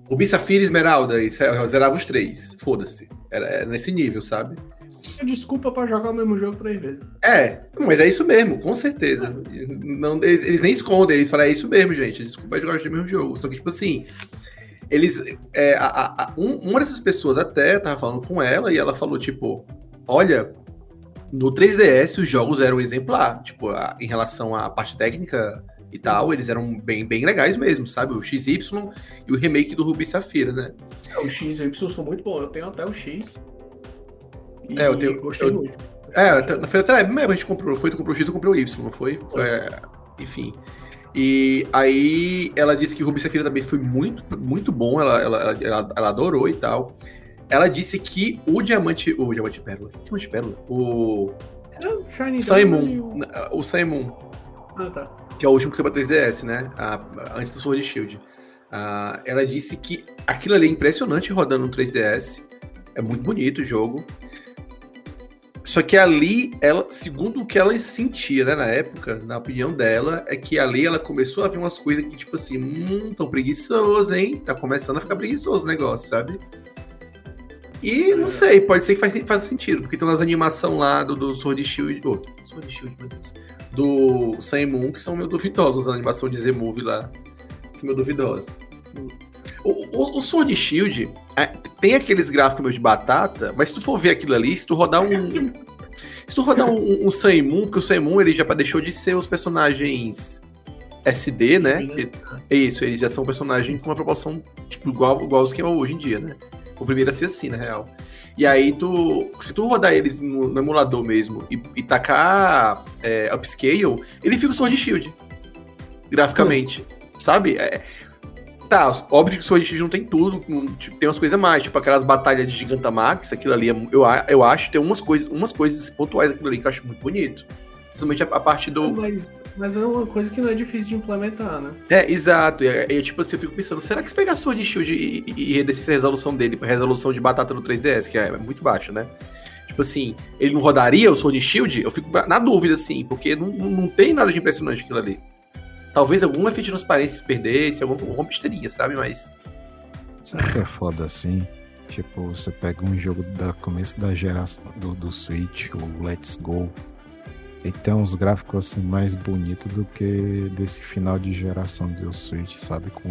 Rubi, Safira e Esmeralda e zerava os três. Foda-se. Era, era nesse nível, sabe? Desculpa pra jogar o mesmo jogo três vezes. É, mas é isso mesmo, com certeza. Não, eles, eles nem escondem, eles falam, é isso mesmo, gente. Desculpa jogar o mesmo jogo. Só que, tipo assim, eles. é, a- a- um- uma dessas pessoas até tava falando com ela e ela falou, tipo, olha, no 3DS os jogos eram exemplar. Tipo, a- em relação à parte técnica e tal, eles eram bem, bem legais mesmo, sabe? O XY e o remake do Ruby e Safira, né? É, O X e o Y são muito bons. Eu tenho até o X. E É, eu tenho- gostei eu- muito. É, na feira atrás, mesmo a gente comprou, foi, tu comprou o X, eu comprei o Y, não foi? Foi, é, enfim. E aí ela disse que o Ruby Safira também foi muito, muito bom, ela, ela, ela- ela adorou e tal. Ela disse que o Diamante. O Diamante Pérola. que Diamante Pérola? O. É, o o- O Moon, Ah, tá. que é o último que saiu pra 3DS, né? A- antes do Sword Shield. Ah, ela disse que aquilo ali é impressionante rodando no 3DS. É muito bonito o jogo. Só que ali, ela, segundo o que ela sentia, né, na época, na opinião dela, é que ali ela começou a ver umas coisas que, tipo assim, hum, tão preguiçoso, hein? Tá começando a ficar preguiçoso o negócio, sabe? E não sei, pode ser que faz, faz sentido, porque tem umas animação lá do, do Sword Shield. Oh, Sword Shield, meu Deus. Do and Moon, que são meio duvidosas, a animação de Z-Movie lá. São meio duvidosas. O, o, o Sword Shield é, tem aqueles gráficos meio de batata, mas se tu for ver aquilo ali, se tu rodar um. Se tu rodar um, um Moon, porque o Moon ele já deixou de ser os personagens SD, né? É isso, eles já são personagens com uma proporção tipo, igual, igual os que é hoje em dia, né? O primeiro a ser assim, na real. E aí, tu, se tu rodar eles no, no emulador mesmo e, e tacar é, upscale, ele fica o Sword Shield. Graficamente. Sabe? É, tá, óbvio que o Sword Shield não tem tudo, não- tipo, tem umas coisas mais, tipo aquelas batalhas de Gigantamax, aquilo ali, é- eu, eu acho, tem umas coisas, umas coisas pontuais aquilo ali que eu acho muito bonito. Principalmente a, a parte do. Mas, mas é uma coisa que não é difícil de implementar, né? É, exato. E, é, é, tipo assim, eu fico pensando, será que se pegar Sword and Shield e, e, e redescesse a resolução dele pra resolução de batata no 3DS, que é muito baixa, né? Tipo assim, ele não rodaria o Sword Shield? Eu fico na dúvida, assim, porque não, não, tem nada de impressionante aquilo ali. Talvez algum efeito de transparência se perdesse, alguma, alguma besteirinha, sabe? Mas. Sabe o que é foda assim? Tipo, você pega um jogo da começo da geração do, do Switch, o Let's Go, e tem uns gráficos assim mais bonitos do que desse final de geração do Switch, sabe? Com,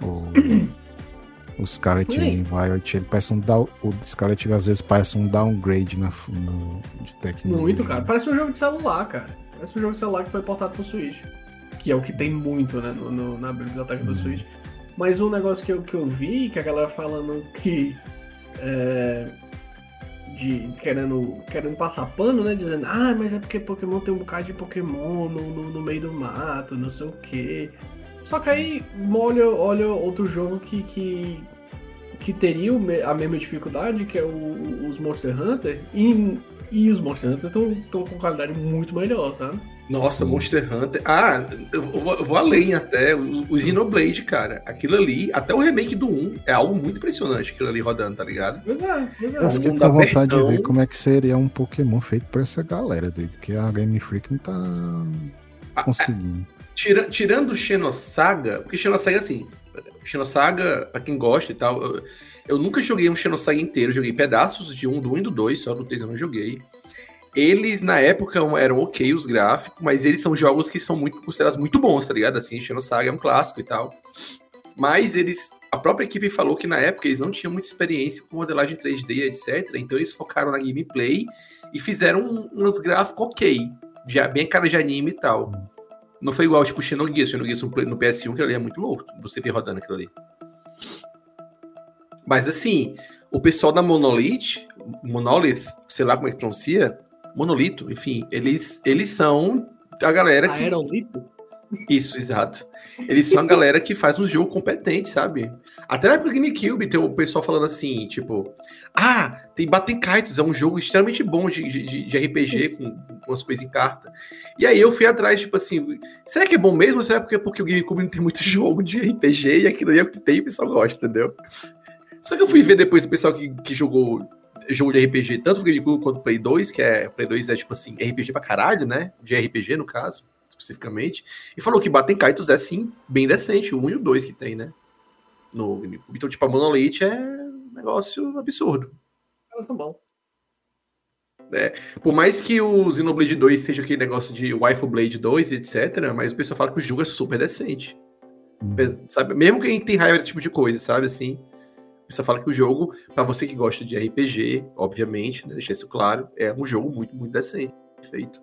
com o, o Scarlet and Violet, ele parece um down, o Scarlet às vezes parece um downgrade na, no, de tecnologia. Muito, cara. Parece um jogo de celular, cara. Parece um jogo de celular que foi portado pro Switch. Que é o que tem muito, né, no, no- na biblioteca do Hum. Switch. Mas um negócio que eu, que eu vi, que a galera falando que. É, de, querendo, querendo passar pano, né? Dizendo, ah, mas é porque Pokémon tem um bocado de Pokémon no, no, no meio do mato, não sei o quê. Só que aí olha, olha outro jogo que, que que teria a mesma dificuldade, que é o- os Monster Hunter, e, e os Monster Hunter estão com qualidade muito melhor, sabe? Nossa, Monster Hunter. Ah, eu vou, eu vou além até. O, Xenoblade, cara. Aquilo ali, até o remake do 1, é algo muito impressionante aquilo ali rodando, tá ligado? Pois é, pois Eu é. fiquei com vontade abertão. de ver como é que seria um Pokémon feito por essa galera, doido, que a Game Freak não tá conseguindo. Tira- tirando o Xenosaga, porque Xenosaga, assim, Xenosaga, pra quem gosta e tal, eu, eu nunca joguei um Xenosaga inteiro, joguei pedaços de um, do 1 e do 2, só do 3 eu não joguei. Eles, na época, eram ok os gráficos, mas eles são jogos que são muito considerados muito bons, tá ligado? Assim, Xenosaga é um clássico e tal. Mas eles, a própria equipe falou que na época eles não tinham muita experiência com modelagem 3D, etc. Então eles focaram na gameplay e fizeram uns gráficos ok, já bem cara de anime e tal. Não foi igual, tipo, Xenogears. Xenogears no PS1, que ali é muito louco. Você vê rodando aquilo ali. Mas, assim, o pessoal da Monolith, Monolith, sei lá como é que pronuncia, Monolito, enfim, eles, eles são a galera que... Aerolito? Isso, exato. Eles são a galera que faz um jogo competente, sabe? Até na época do GameCube tem o pessoal falando assim, tipo, ah, tem Baten Kaitos, é um jogo extremamente bom de, de, de RPG, com, com umas coisas em carta. E aí eu fui atrás, tipo assim, será que é bom mesmo? Ou será porque, porque o GameCube não tem muito jogo de RPG e aquilo aí é o que tem e o pessoal gosta, entendeu? Só que eu fui ver depois o pessoal que, que jogou jogo de RPG, tanto GameCube quanto Play 2, que é, Play 2 é tipo assim, RPG pra caralho, né? De RPG, no caso, especificamente. E falou que Batem Kaitos é sim bem decente, o 1 e o 2 que tem, né? No GameCube. Então, tipo, a Monolith é um negócio absurdo. Ah, tá bom. Por mais que o Xenoblade 2 seja aquele negócio de Waifu Blade 2 e etc., mas o pessoal fala que o jogo é super decente. Pes- Sabe? Mesmo quem tem raiva desse tipo de coisa, sabe? Assim, pessoal fala que o jogo, pra você que gosta de RPG, obviamente, né, deixar isso claro, é um jogo muito, muito decente. Feito.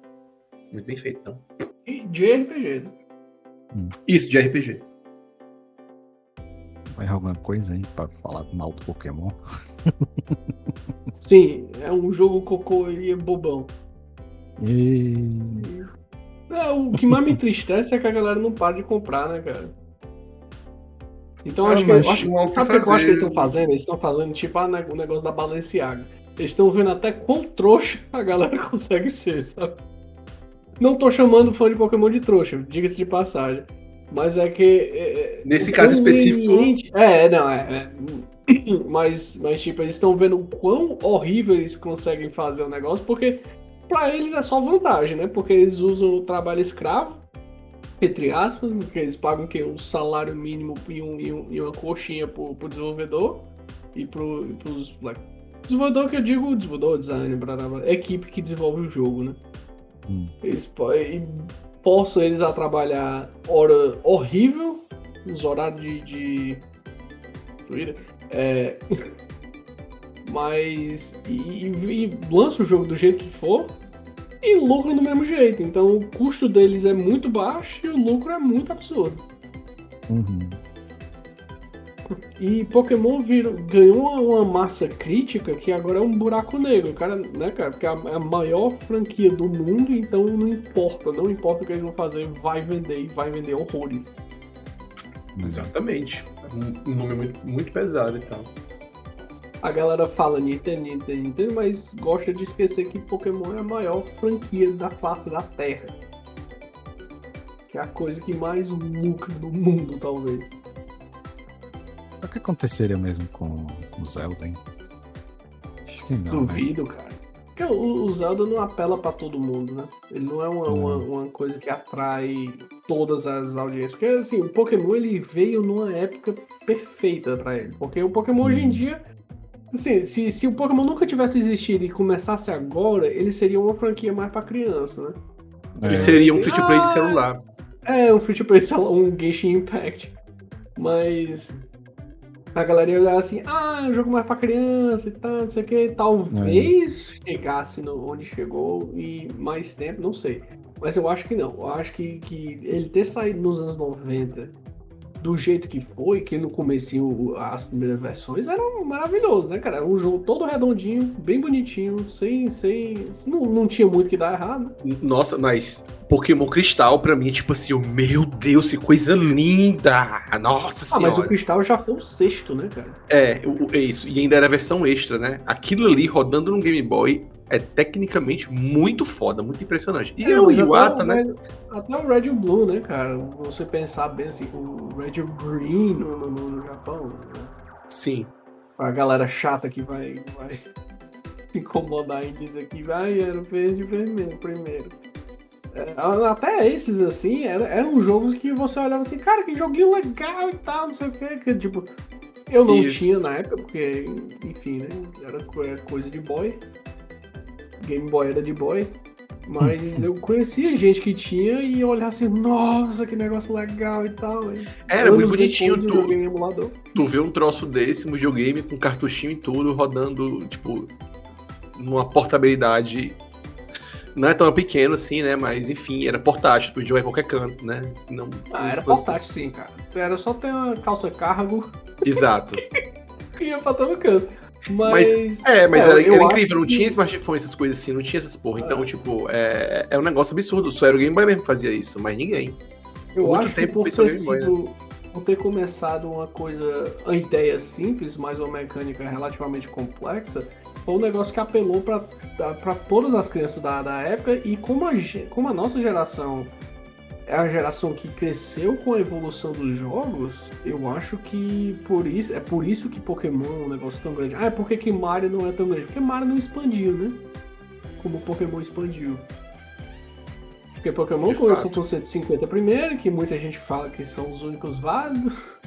Muito bem feito, então. E de RPG. né? Isso, de RPG. Mais alguma coisa aí pra falar mal do Pokémon? Sim, é um jogo cocô e é bobão. E. É, o que mais me entristece é que a galera não para de comprar, né, cara? Então Ah, acho que, eu acho, não o que sabe o que eu acho que eles estão fazendo? Eles estão fazendo tipo ah, o negócio da Balenciaga. Eles estão vendo até quão trouxa a galera consegue ser, sabe? Não tô chamando fã de Pokémon de trouxa, diga-se de passagem. Mas é que. é, é, Nesse caso específico- conveniente- É, não, é. é. Mas, mas, tipo, eles estão vendo o quão horrível eles conseguem fazer o negócio, porque pra eles é só vantagem, né? Porque eles usam o trabalho escravo, entre aspas, porque eles pagam que um salário mínimo e, um, e, um- e uma coxinha pro, pro desenvolvedor e pro, e pros. Like, desenvolvedor que eu digo, desenvolvedor, designer, blá, blá, blá, equipe que desenvolve o jogo, né? Hum. Eles e forçam eles a trabalhar hora horrível, nos horários de. de... É... Mas. E, e, e lança o jogo do jeito que for e lucra do mesmo jeito. Então o custo deles é muito baixo e o lucro é muito absurdo. Uhum. E Pokémon virou, ganhou uma, massa crítica que agora é um buraco negro, cara, né, cara? Porque é a, é a maior franquia do mundo, então não importa, não importa o que eles vão fazer, vai vender e vai vender horrores. Exatamente. Um, um nome muito, muito pesado e tal. A galera fala Nintendo, Nintendo, Nintendo, mas gosta de esquecer que Pokémon é a maior franquia da face da Terra. Que é a coisa que mais lucra no mundo, talvez. O que aconteceria mesmo com o Zelda, hein? Acho que não, né? Duvido, cara. Porque o, Zelda não apela pra todo mundo, né? Ele não é uma, uma, uma coisa que atrai todas as audiências. Porque, assim, o Pokémon ele veio numa época perfeita pra ele. Porque o Pokémon hoje em dia. Assim, se, se o Pokémon nunca tivesse existido e começasse agora, ele seria uma franquia mais pra criança, né? É, E seria um free to play de ah, celular. É, um free to play, sei lá, um Genshin Impact. Mas a galera ia olhar assim, ah, é um jogo mais pra criança e tal, não sei o que. Talvez chegasse no, onde chegou e mais tempo, não sei. Mas eu acho que não. Eu acho que, que ele ter saído nos anos 90 do jeito que foi, que no começo as primeiras versões eram maravilhoso, né, cara? Um jogo todo redondinho, bem bonitinho, sem. sem não, não tinha muito que dar errado. Nossa, mas Pokémon Cristal, pra mim, é tipo assim, oh, meu Deus, que coisa linda! Nossa Ah, senhora. mas o Cristal já foi o sexto, né, cara? É, é isso. E ainda era a versão extra, né? Aquilo ali rodando no Game Boy é tecnicamente muito foda, muito impressionante. E É, é o até Iwata, o né? Até o Red e o Blue, né, cara? Você pensar bem assim, o Red e o Green no, no- no Japão. né? Sim. A galera chata que vai, vai se incomodar em dizer que vai, era verde e vermelho primeiro. É, até esses, assim, era- eram jogos que você olhava assim, cara, que joguinho legal e tal, não sei o que, que tipo, eu não Isso. tinha na época, porque, enfim, né, era era coisa de boy, Game Boy era de boy, mas eu conhecia gente que tinha e eu olhava assim, nossa, que negócio legal e tal. e Era muito bonitinho. Tu, tu vê um troço desse, um videogame com cartuchinho e tudo, rodando, tipo, numa portabilidade. Não é tão pequeno assim, né? Mas enfim, era portátil, podia jogar em qualquer canto, né? Não, Ah, era portátil sim, cara. Era só ter uma calça cargo Exato. que ia pra todo canto. Mas. É, mas É, era, era incrível, não que- tinha smartphone, essas coisas assim, não tinha essas porra. Então, tipo, é, é um negócio absurdo. Só era o Game Boy mesmo que fazia isso, mas ninguém. eu muito acho tempo que por ter Boy, né? sido. Por ter começado uma coisa. A ideia simples, mas uma mecânica relativamente complexa, foi um negócio que apelou pra, pra todas as crianças da, da época. E como a, como a nossa geração é a geração que cresceu com a evolução dos jogos, eu acho que por isso é por isso que Pokémon é um negócio tão grande. Ah, é porque que Mario não é tão grande? Porque Mario não expandiu, né? Como Pokémon expandiu. Porque Pokémon De começou fato. com 150 primeiro, que muita gente fala que são os únicos válidos.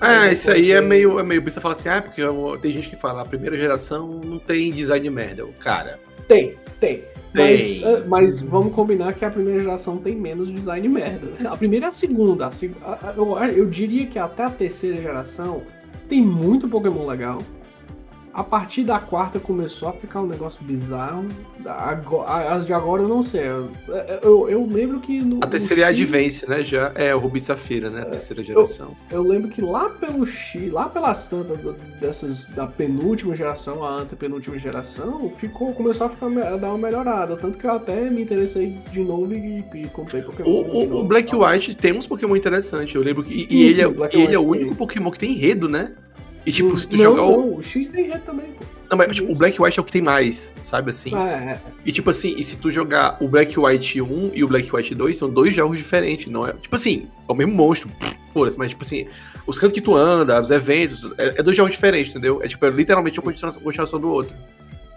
Ah, isso aí é depois meio, é meio. Você fala assim, ah, porque eu- tem gente que fala, a primeira geração não tem design de merda. Cara, Tem, tem. Mas, ah, mas vamos combinar que a primeira geração tem menos design merda. né? A primeira e a segunda. a seg- a- a- eu, eu diria que até a terceira geração tem muito Pokémon legal. A partir da quarta começou a ficar um negócio bizarro. Ago- a- As de agora eu não sei. Eu, eu- eu lembro que no. a terceira é a Advance, né? Já é o Rubi Safira, né? A terceira geração. Eu lembro que lá pelo X, lá pelas tantas dessas da penúltima geração, a antepenúltima geração, ficou, começou a, ficar, a dar uma melhorada. Tanto que eu até me interessei de novo e, e comprei Pokémon. O, o- Black White tem uns Pokémon interessantes. Eu lembro que. E, Sim, e ele, é, ele é o único. Pokémon que tem enredo, né? E tipo, se tu não, jogar o. não, o X tem red também, pô. Não, mas tipo, o Black White é o que tem mais, sabe assim? Ah, é, E tipo assim, e se tu jogar o Black White 1 e o Black White 2, são dois jogos diferentes, não é? Tipo assim, é o mesmo monstro, foda-se, mas tipo assim, os cantos que tu anda, os eventos, é, é dois jogos diferentes, entendeu? É tipo, é literalmente uma continuação, continuação do outro.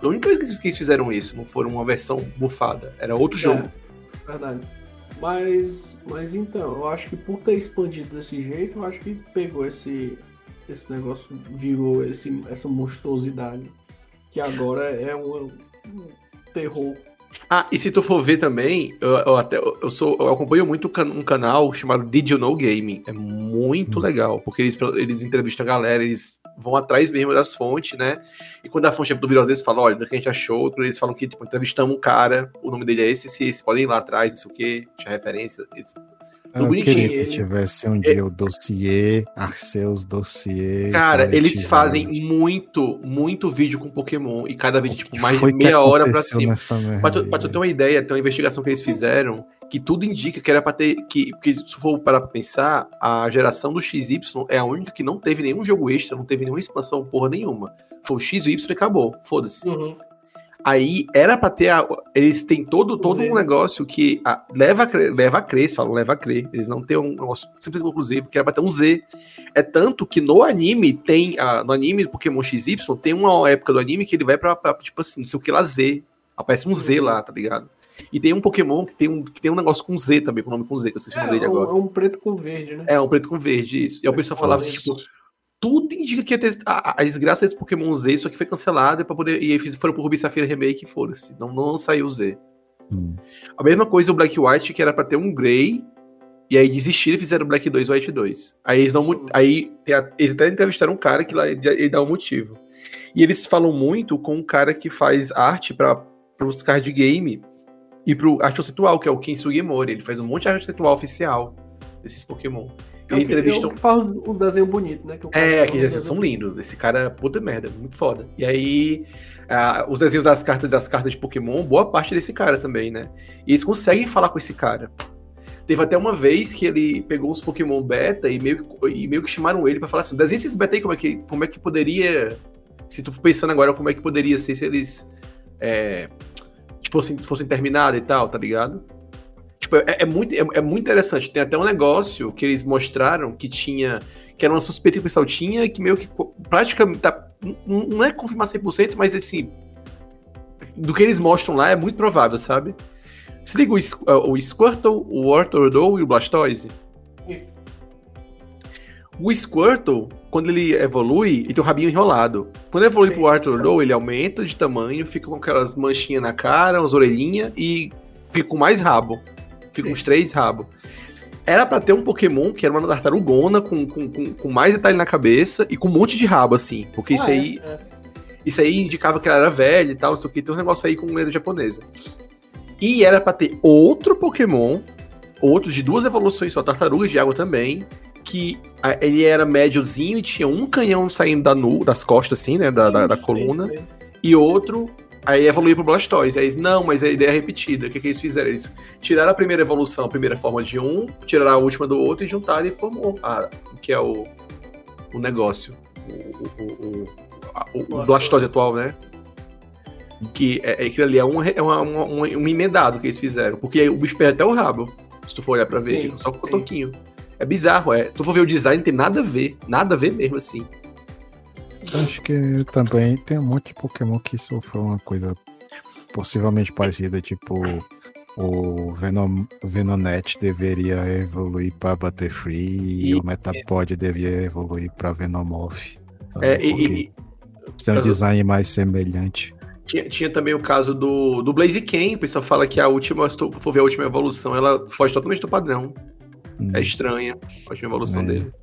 A única vez que eles- fizeram isso, não foram uma versão bufada, era outro jogo. É, verdade. Mas, mas então, eu acho que por ter expandido desse jeito, eu acho que pegou esse, esse negócio, virou esse, essa monstruosidade. Que agora é um, um terror. Ah, e se tu for ver também, eu, eu até eu sou eu acompanho muito um can- canal chamado Did You Know Gaming. É muito Hum. legal, porque eles, eles entrevistam a galera, eles vão atrás mesmo das fontes, né? E quando a fonte é duvidosa, eles falam, olha, do que a gente achou, eles falam que, tipo, entrevistamos um cara, o nome dele é esse, esse, esse podem ir lá atrás, isso o quê, tinha referência. Eles- Eu bonitinho, queria que tivesse um dia o dossiê, Arceus dossiê. Cara, Scarlet eles fazem muito, muito vídeo com Pokémon, e cada vídeo, tipo, mais de meia hora pra cima. Pra tu, pra tu ter uma ideia, tem uma investigação que eles fizeram que tudo indica que era pra ter. Que, que se for parar pra pensar, a geração do XY é a única que não teve nenhum jogo extra, não teve nenhuma expansão, porra nenhuma. Foi o XY e acabou. Foda-se. Uhum. Aí era pra ter. A, eles têm todo, todo um negócio que a- leva, a crer, leva a crer, eles falam, leva a crer. Eles não têm um negócio simplesmente conclusivo, que era pra ter um Z. É tanto que no anime tem. a- no anime do Pokémon XY, tem uma época do anime que ele vai pra, pra, tipo assim, não sei o que lá, Z. Aparece um Z lá, tá ligado? E tem um Pokémon que tem um, que tem um negócio com Z também, com o nome com Z, que eu esqueci o É, nome é, dele um, agora. é um preto com verde, né? É, um preto com verde, isso. E aí o pessoal falava tipo, tudo indica que ia ter a, a desgraça desse Pokémon Z, só que foi cancelado para poder. E aí foram pro Ruby Safira Remake e foram-se. Não, não saiu o Z. Hum. A mesma coisa o Black White, que era pra ter um Grey. E aí desistiram e fizeram o Black 2 e White 2. Aí eles dão. mu- Aí tem a- eles até entrevistaram um cara que lá ele, ele dá um motivo. E eles falam muito com um cara que faz arte para os card game e pro arte conceitual, que é o Ken Sugimori. Ele faz um monte de arte conceitual oficial desses Pokémon. Eu, entrevistam. eu faz uns desenhos bonitos, né? que É, aqueles desenhos são lindos. Esse cara, puta merda, muito foda. E aí, ah, os desenhos das cartas das cartas de Pokémon, boa parte desse cara também, né? E eles conseguem falar com esse cara. Teve até uma vez que ele pegou os Pokémon beta e meio que, e meio que chamaram ele pra falar assim: desenha esses beta aí, como é, que, como é que poderia. Se tu pensando agora, como é que poderia ser se eles. É, fossem, fossem terminados e tal, tá ligado? Tipo, é, é muito, é, é muito interessante. Tem até um negócio que eles mostraram que tinha. Que era uma suspeita que o pessoal tinha, que meio que praticamente. Tá, não não é confirmar 100%, mas assim. Do que eles mostram lá é muito provável, sabe? Se liga o, Squ- o Squirtle, o Wartortle e o Blastoise. O Squirtle, quando ele evolui, ele tem o rabinho enrolado. Quando evolui Sim. pro Wartortle, ele aumenta de tamanho, fica com aquelas manchinhas na cara, umas orelhinhas e fica com mais rabo. Fica uns três rabos. Era pra ter um Pokémon que era uma tartarugona com, com, com, com mais detalhe na cabeça e com um monte de rabo, assim. Porque isso Ah, é, aí é. isso aí indicava que ela era velha e tal, isso aqui tem um negócio aí com lenda japonesa. E era pra ter outro Pokémon, outro de duas evoluções só, tartarugas de água também, que ele era médiozinho e tinha um canhão saindo da nu, das costas, assim, né, da, da, da coluna, e outro, aí evoluiu pro Blastoise. Aí eles, não, mas a ideia é repetida. O que, que eles fizeram? Eles tiraram a primeira evolução, a primeira forma de um, tiraram a última do outro e juntaram e formou a, o que é o, o negócio. O, o, o, o- Blastoise atual, né? Que é, é, aquilo ali é, um, é uma, uma- um, um emendado que eles fizeram. Porque aí o bicho perde até o rabo. Se tu for olhar pra ver, Sim, fica só com o cotoquinho. É bizarro, é. Tu for ver o design, não tem nada a ver. Nada a ver mesmo, assim. Acho que também tem um monte de Pokémon que sofreu uma coisa possivelmente parecida, tipo o Venom, Venonette deveria evoluir para Butterfree e, E- o Metapod deveria evoluir para Venomoth. sabe? É, e- e, tem um design mais semelhante. tinha, tinha também o caso do, do Blaziken. O pessoal fala que a última, se tu for ver a última evolução, ela foge totalmente do padrão. Hum, É estranha a última evolução É. dele.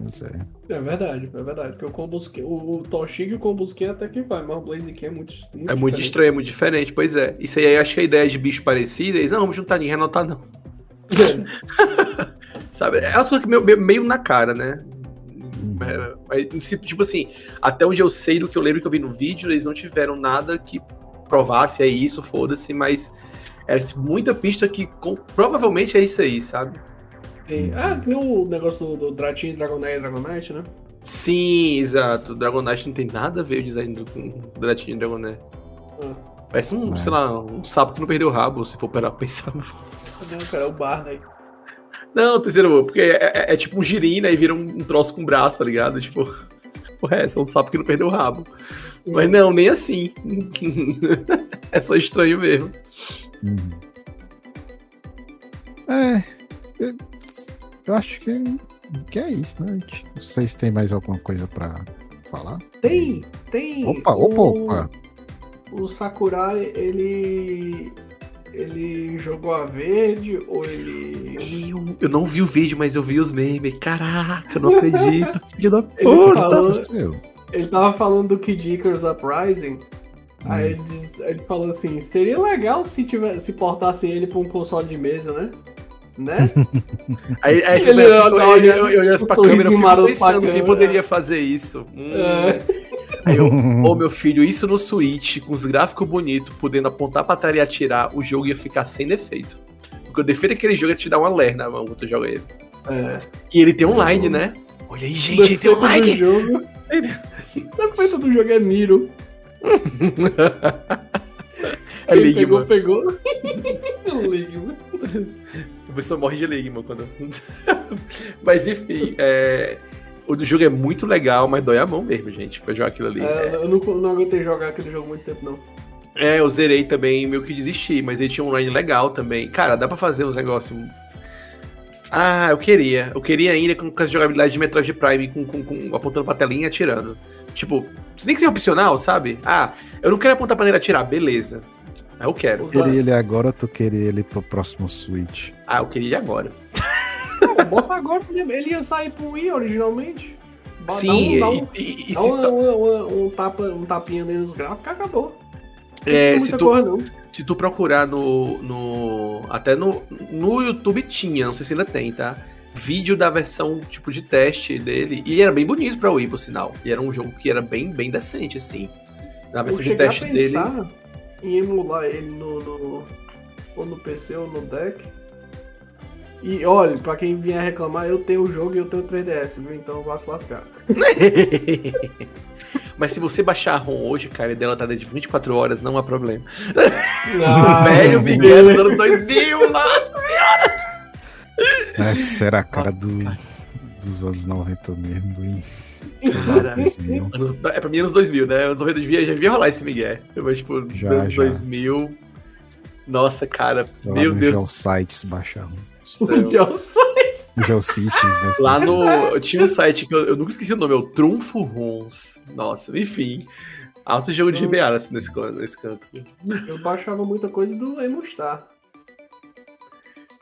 Não sei. É verdade, é verdade. Porque o Combusken, o, o Toshig e o Combusken até que vai, mas o Blaziken é muito. É muito diferente. estranho, é muito diferente, pois é. Isso aí acho que a ideia de bicho parecido, eles não vamos juntar ninguém, anotar não. Sabe? É uma coisa que meio, meio- meio na cara, né? É, mas, tipo assim, até onde eu sei do que eu lembro que eu vi no vídeo, eles não tiveram nada que provasse é isso, foda-se, mas era muita pista que com- provavelmente é isso aí, sabe? Sim. Ah, tem o negócio do, do Dratin, Dragonite e Dragonite, né? Sim, exato. Dragonite não tem nada a ver o design do com Dratinho e Dragonite. Ah. Parece um, É. sei lá, um sapo que não perdeu o rabo, se for parar pra pensar. Não, cara, é o Barney. Não, terceiro, porque é, é- é tipo um girina e vira um, um troço com braço, tá ligado? Tipo, porra, é, é um sapo que não perdeu o rabo. Mas não, nem assim. é só estranho mesmo. Uhum. É, eu, acho que, que é isso, né? gente? Vocês têm mais alguma coisa pra falar? Tem, tem. Opa, opa, o, opa. O Sakurai, ele. Ele jogou a verde ou ele. Eu, eu não vi o vídeo, mas eu vi os memes. Caraca, eu não acredito. Filho da Ele O que falou- aconteceu? Ele tava falando do Kid Icarus Uprising. Aí Hum. ele, diz- ele falou assim: seria legal se, tivesse, se portassem ele pra um console de mesa, né? Né? Aí, aí Ele eu, olha- eu, eu, eu, eu olho pra câmera e sorrisinho fico pensando quem câmera. poderia fazer isso. Hum. É. Aí eu, ô meu filho, isso no Switch, com os gráficos bonitos, podendo apontar pra trás e atirar, o jogo ia ficar sem defeito. Porque o defeito daquele jogo é te dar uma ler na mão quando tu joga ele. É. E ele tem online, né? Olha aí, gente, ele tem online! O defeito do jogo é Miro. É Ligma. pegou, pegou. Ligma. A pessoa morre de Ligma quando. mas enfim, é... o do jogo é muito legal, mas dói a mão mesmo, gente, pra jogar aquilo ali. É, eu não, não aguentei jogar aquele jogo muito tempo, não. É, eu zerei também, meio que desisti, mas ele tinha um online legal também. Cara, dá pra fazer uns negócios. Ah, eu queria. Eu queria ainda com, com essa jogabilidade de Metroid Prime, com, com- com- apontando pra telinha e atirando. Tipo, isso tem que ser opcional, sabe? Ah, eu não quero apontar pra ele e atirar, beleza. Ah, eu quero. Os- Queria ele agora ou tu queria ele pro próximo Switch? Ah, eu queria ele agora. Pô, Bota agora, ele ia sair pro Wii originalmente. Bota- Sim, dá um, e, dá um, e- e dá se, uma- uma- um, tapa, um tapinha ali nos gráficos, acabou. Não é, tem se, tu, não. Se tu procurar no, no. Até no, no YouTube tinha, não sei se ainda tem, tá? vídeo da versão tipo de teste dele. E era bem bonito pra Wii, por sinal. E era um jogo que era bem, bem decente, assim. Na versão de cheguei a teste dele. em emular ele no, no- ou no PC ou no deck. E olha, pra quem vier reclamar, eu tenho o jogo e eu tenho o 3DS, viu? Então vá se lascar. Mas se você baixar a ROM hoje, cara, e dela tá dentro de 24 horas, não há problema. Ah, Velho Miguel dos anos 2000, nossa! Essa era a cara do, dos anos 90 mesmo, do, Cara, 2000. Anos, é pra mim anos 2000, né? Anos 90 devia, já devia rolar esse Miguel. Mas, tipo, Já, anos já. 2000. Nossa, cara, Lá meu no Deus do Geosites baixavam. céu. Geocities, né? Lá no. Eu tinha um site que eu, eu nunca esqueci o nome, é o Trunfo Runs. Nossa, enfim. Alto jogo de GBA assim, nesse, nesse canto. Eu baixava muita coisa do Emustar.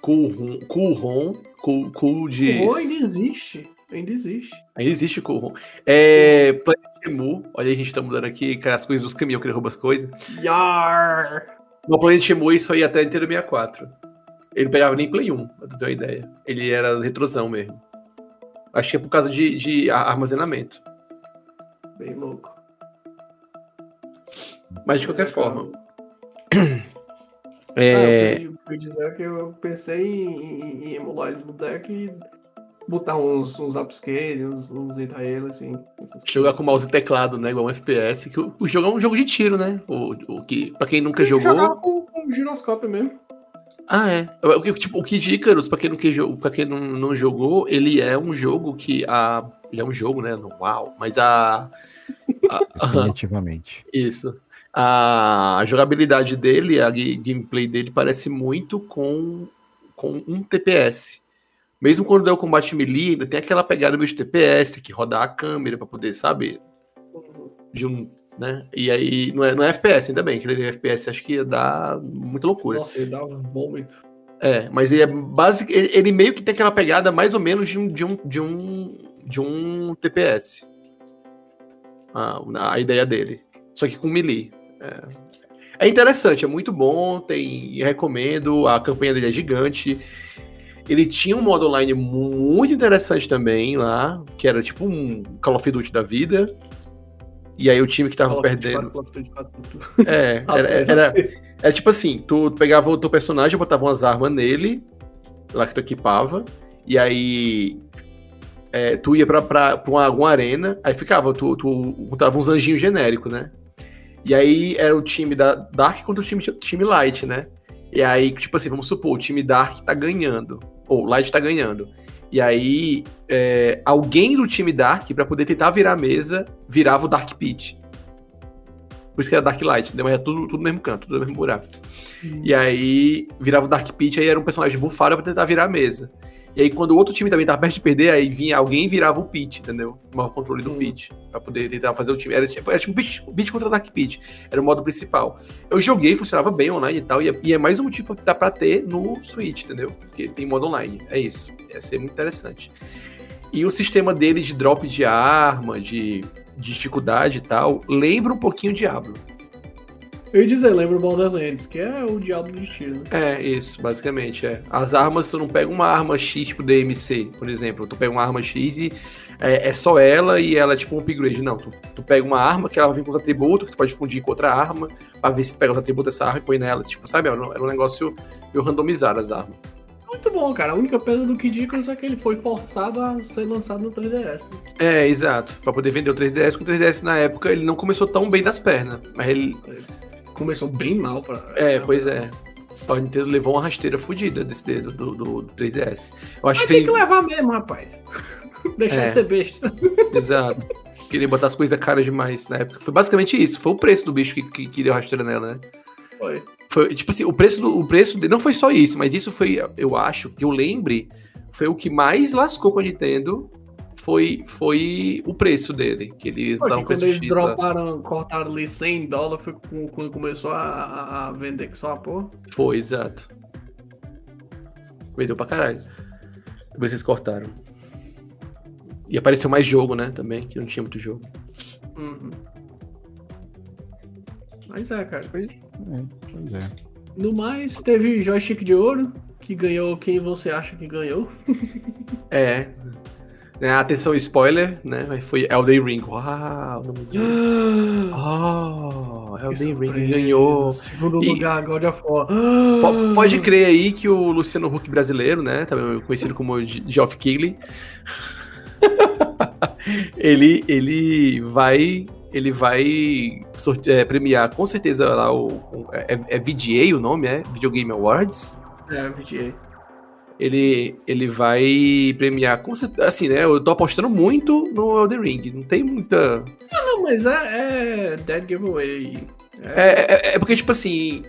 Cool Ron. Cool. Cool, cool de. O ainda existe. Ainda existe. Ainda existe Cool Ron. É. Planet Emu. Olha aí, a gente tá mudando aqui, cara, as coisas dos caminhões que ele rouba as coisas. Yar! No Planet Emu isso aí até Nintendo 64. Ele não pegava nem Play 1, pra tu ter uma ideia. Ele era retrosão mesmo. Acho que é por causa de, de a- armazenamento. Bem louco. Mas de qualquer forma. Ah, É. eu fui dizer que eu pensei em, em- em emular ele no deck e botar uns, uns upscale, uns, uns ele assim. Jogar com mouse e teclado, né? Igual um FPS. Que o, o jogo é um jogo de tiro, né? O, o que, pra quem nunca jogou. jogava com, com giroscópio mesmo. Ah, é. O, que- tipo, o Kid Icarus, pra quem, não, pra quem não, não jogou, ele é um jogo que a. Ele é um jogo, né? no- Uau. Mas a. a- a- Definitivamente. isso. A jogabilidade dele, a ga- gameplay dele parece muito com, com um TPS. Mesmo quando é o combate melee, ainda tem aquela pegada meio de TPS, tem que rodar a câmera pra poder, sabe, de um, né? E aí não é, não é FPS, ainda bem, que ele é FPS acho que ia dar muita loucura. Nossa, ele dava vômito. É, mas ele é basic, ele, ele meio que tem aquela pegada mais ou menos de um de um de um, de um TPS. A, a ideia dele. Só que com melee. É. É interessante, é muito bom, tem recomendo, a campanha dele é gigante. Ele tinha um modo online muito interessante também lá, que era tipo um Call of Duty da vida. E aí o time que tava Call perdendo. 4, Call of Duty 4. É, era, era, era tipo assim, tu pegava o teu personagem, botava umas armas nele, lá que tu equipava, e aí é, tu ia pra, pra, pra uma, alguma arena, aí ficava, tu, tu encontrava uns anjinhos genéricos, né? E aí era o time da Dark contra o time, time Light, né? E aí, tipo assim, vamos supor, o time Dark tá ganhando, ou Light tá ganhando. E aí, é, alguém do time Dark, pra poder tentar virar a mesa, virava o Dark Pit. Por isso que era Dark Light, entendeu? Mas era tudo, tudo no mesmo canto, tudo no mesmo buraco. E aí virava o Dark Pit, aí era um personagem bufado pra tentar virar a mesa. E aí, quando o outro time também tava perto de perder, aí vinha alguém e virava o Pit, entendeu? Tomava o controle do Hum. Pit. Pra poder tentar fazer o time. Era tipo, era tipo Pit, Pit contra Dark Pit. Era o modo principal. Eu joguei, funcionava bem online e tal. E é, e é mais um motivo que dá pra ter no Switch, entendeu? Porque tem modo online. É isso. Ia ser muito interessante. E o sistema dele de drop de arma, de, de dificuldade e tal, lembra um pouquinho Diablo. Eu ia dizer, lembra o Borderlands, que é o diabo de tiro, né? É, isso, basicamente, é. As armas, tu não pega uma arma X, tipo DMC, por exemplo. Tu pega uma arma X e é, é só ela e ela é tipo um upgrade. Não, tu, tu pega uma arma que ela vem com os atributos, que tu pode fundir com outra arma, pra ver se pega os atributos dessa arma e põe nela. Tipo, sabe? Era um, era um negócio meio randomizado as armas. Muito bom, cara. A única pedra do Kid Icarus é que ele foi forçado a ser lançado no 3DS. né? É, exato. Pra poder vender o 3DS, porque o 3DS na época ele não começou tão bem das pernas. Mas ele. Começou bem mal pra. É, pois é. A Nintendo levou uma rasteira fodida desse dedo do, do, do 3DS. Eu acho Mas que tem que levar mesmo, rapaz. Deixar É. de ser besta. Exato. Queria botar as coisas caras demais na época. Foi basicamente isso. Foi o preço do bicho que, que, que deu rasteira nela, né? Foi. Foi, tipo assim, o preço do. O preço de, não foi só isso, mas isso foi, eu acho, que eu lembre, foi o que mais lascou com a Nintendo. Foi, foi o preço dele. Que eles Foi dão um quando preço eles X lá. droparam, cortaram ali 100 dólares, foi quando começou a, a- a vender que só a porra. Foi, exato. Vendeu pra caralho. Depois eles cortaram. E apareceu mais jogo, né? Também, que não tinha muito jogo. Uhum. Mas é, cara. Pois é, pois é. No mais, teve joystick de ouro, que ganhou quem você acha que ganhou. É. É, atenção, spoiler, né? Mas Foi Elden Ring. Uau, nome de... Oh, Elden Ring ganhou. Segundo E- lugar, God of War. Po- Pode crer aí que o Luciano Huck brasileiro, né? Também conhecido como Geoff Keighley. ele, ele vai. Ele vai é, premiar com certeza lá o. o- É, é VGA o nome, é? Video Game Awards. É, VGA. Ele, ele vai premiar com certeza. Assim, né? Eu tô apostando muito no Elden Ring. Não tem muita. Não, mas é, é Dead Giveaway. É, é- é porque, tipo assim.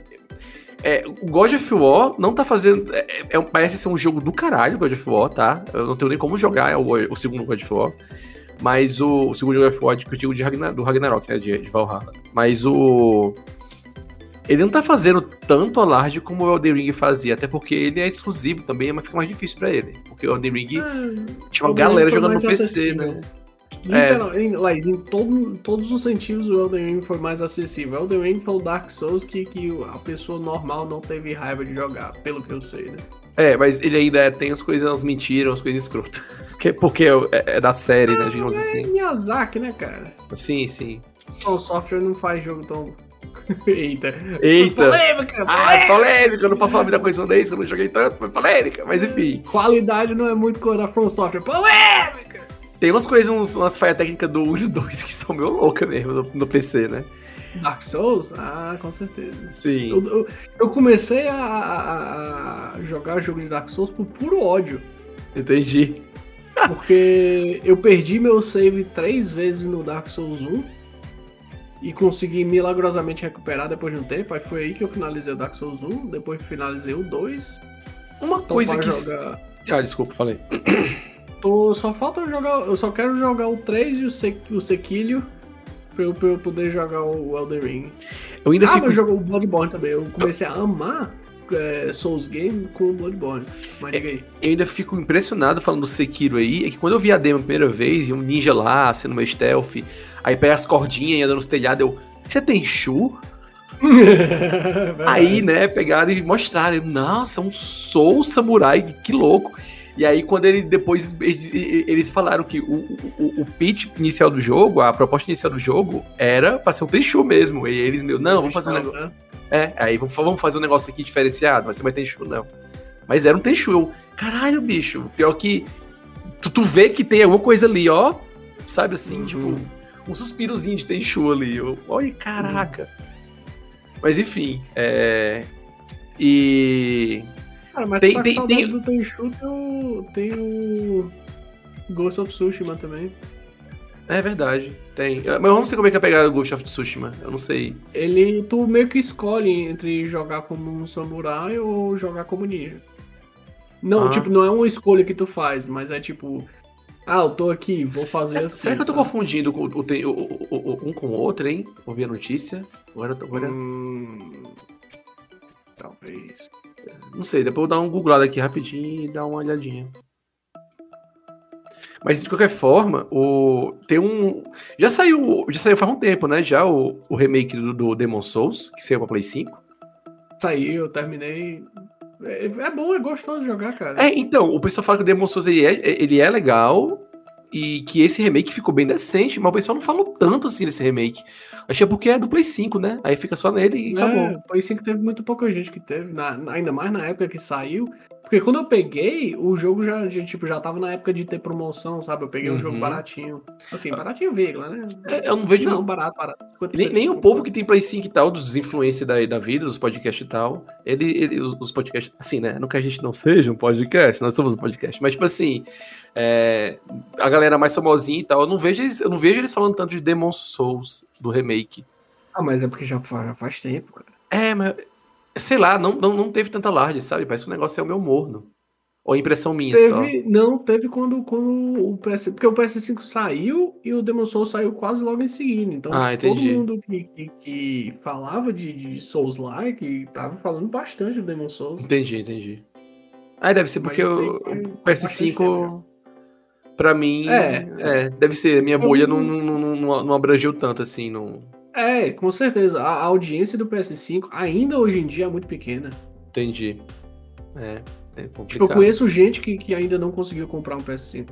é, o God of War não tá fazendo. é- é- parece ser um jogo do caralho, God of War, tá? Eu não tenho nem como jogar o, o segundo God of War. Mas o, o segundo God of War, que eu digo de Ragnar- do Ragnarok, né? De, de Valhalla. Mas o. Ele não tá fazendo tanto alarde como o Elden Ring fazia, até porque ele é exclusivo também, mas fica mais difícil pra ele. Porque o Elden Ring tinha uma galera jogando no PC, né? Literal, em, Laís, em todo, todos os sentidos o Elden Ring foi mais acessível. Elden Ring foi o Dark Souls que, que a pessoa normal não teve raiva de jogar, pelo que eu sei, né? É, mas ele ainda tem as coisas, as mentiras, as coisas escrotas. Que- Porque é, é da série, né, digamos É assim. Miyazaki, né, cara? Sim, sim. O software não faz jogo tão. Eita. Eita! Polêmica, Ah, polêmica. polêmica, eu não posso falar muita coisa sobre isso, eu não joguei tanto, mas polêmica, mas enfim. Qualidade não é muito coisa da From Software. Polêmica! Tem umas coisas, uns- umas falhas técnicas do 1 e do 2 que são meio loucas mesmo no, no PC, né? Dark Souls? Ah, com certeza. Sim. Eu, eu- eu comecei a, a- a jogar jogo de Dark Souls por puro ódio. Entendi. Porque eu perdi meu save três vezes no Dark Souls 1 e consegui milagrosamente recuperar depois de um tempo. Aí foi aí que eu finalizei o Dark Souls 1, depois finalizei o 2. Uma Então, coisa que. jogar- Ah, desculpa, falei. Tô, só falta eu jogar. Eu só quero jogar o 3 e o, o Sequilho pra eu, pra eu poder jogar o Elden Ring. Eu ainda Ah, fico. mas eu joguei o Bloodborne também. Eu comecei a amar é, Souls Game com o Bloodborne. Mas diga aí. Eu ainda fico impressionado falando do Sekiro aí, é que quando eu vi a demo a primeira vez, e um ninja lá, sendo meu stealth, aí pega as cordinhas e anda nos telhados, eu. Você tem chu? Aí, né, pegaram e mostraram. Nossa, um Soul Samurai, que louco. E aí, quando ele depois eles, eles falaram que o, o, o pitch inicial do jogo, a proposta inicial do jogo, era pra ser um Tenchu mesmo. E eles, meu, não, vamos fazer um negócio. É, aí vamos, fazer um negócio aqui diferenciado, mas você vai Tenchu, não. Mas era um Tenchu. Eu, caralho, bicho. Pior que tu, tu vê que tem alguma coisa ali, ó. Sabe assim, Uhum. tipo, um suspirozinho de Tenchu ali. Eu, olha, caraca. Mas enfim, é. E. Cara, mas tem- tem, tem- do Tenchu tem o, tem o Ghost of Tsushima também. É verdade, tem. Mas eu não sei como é que é pegar o Ghost of Tsushima. Eu não sei. Ele, tu meio que escolhe entre jogar como um samurai ou jogar como ninja. Não, Ah. tipo, não é uma escolha que tu faz, mas é tipo, ah, eu tô aqui, vou fazer Será, assim. será que eu tô sabe? confundindo o, o- o- um com o outro, hein? Ouvi a notícia. Agora, eu tô- agora Hum, talvez. não sei, depois eu vou dar um googlado aqui rapidinho e dar uma olhadinha. Mas de qualquer forma, o tem um já saiu, já saiu faz um tempo, né? Já o, o remake do, do Demon Souls, que saiu pra Play 5. Saiu, eu terminei. É, é bom, é gostoso de jogar, cara. É, então, o pessoal fala que o Demon Souls ele é, ele é legal e que esse remake ficou bem decente, mas o pessoal não falou tanto assim desse remake. Achei porque é do Play 5, né? Aí fica só nele e acabou. É, Play 5 teve muito pouca gente que teve, na- ainda mais na época que saiu. Porque quando eu peguei, o jogo já, já, tipo, já tava na época de ter promoção, sabe? Eu peguei um Uhum. jogo baratinho. Assim, baratinho vírgula, né? É, Eu não vejo Não, barato, barato. Nem, nem o povo que tem Play 5 e tal, dos influencers da, da vida, dos podcasts e tal, ele, ele- os, os podcasts, assim, né? Não que a gente não seja um podcast, nós somos um podcast, mas tipo assim, é, a galera mais famosinha e tal, eu não vejo eles, eu não vejo eles falando tanto de Demon Souls do remake. Ah, mas é porque já faz, já faz tempo, cara. É, mas sei lá, não, não, não teve tanta larde, sabe? Parece que o negócio é o meu morno. Ou impressão minha só. Teve, não, teve quando, quando o PS. Porque o PS5 saiu e o Demon Souls saiu quase logo em seguida. Então, Ah, todo mundo que, que, que falava de, de Souls-like tava falando bastante do Demon Souls. Entendi, entendi. Ah, deve ser porque o, aí o tempo PS5, pra mim, É. é, deve ser. Minha bolha não, não, não, não abrangeu tanto assim. Não... É, com certeza. A a audiência do PS5 ainda hoje em dia é muito pequena. Entendi. É, é Tipo, eu conheço gente que, que ainda não conseguiu comprar um PS5.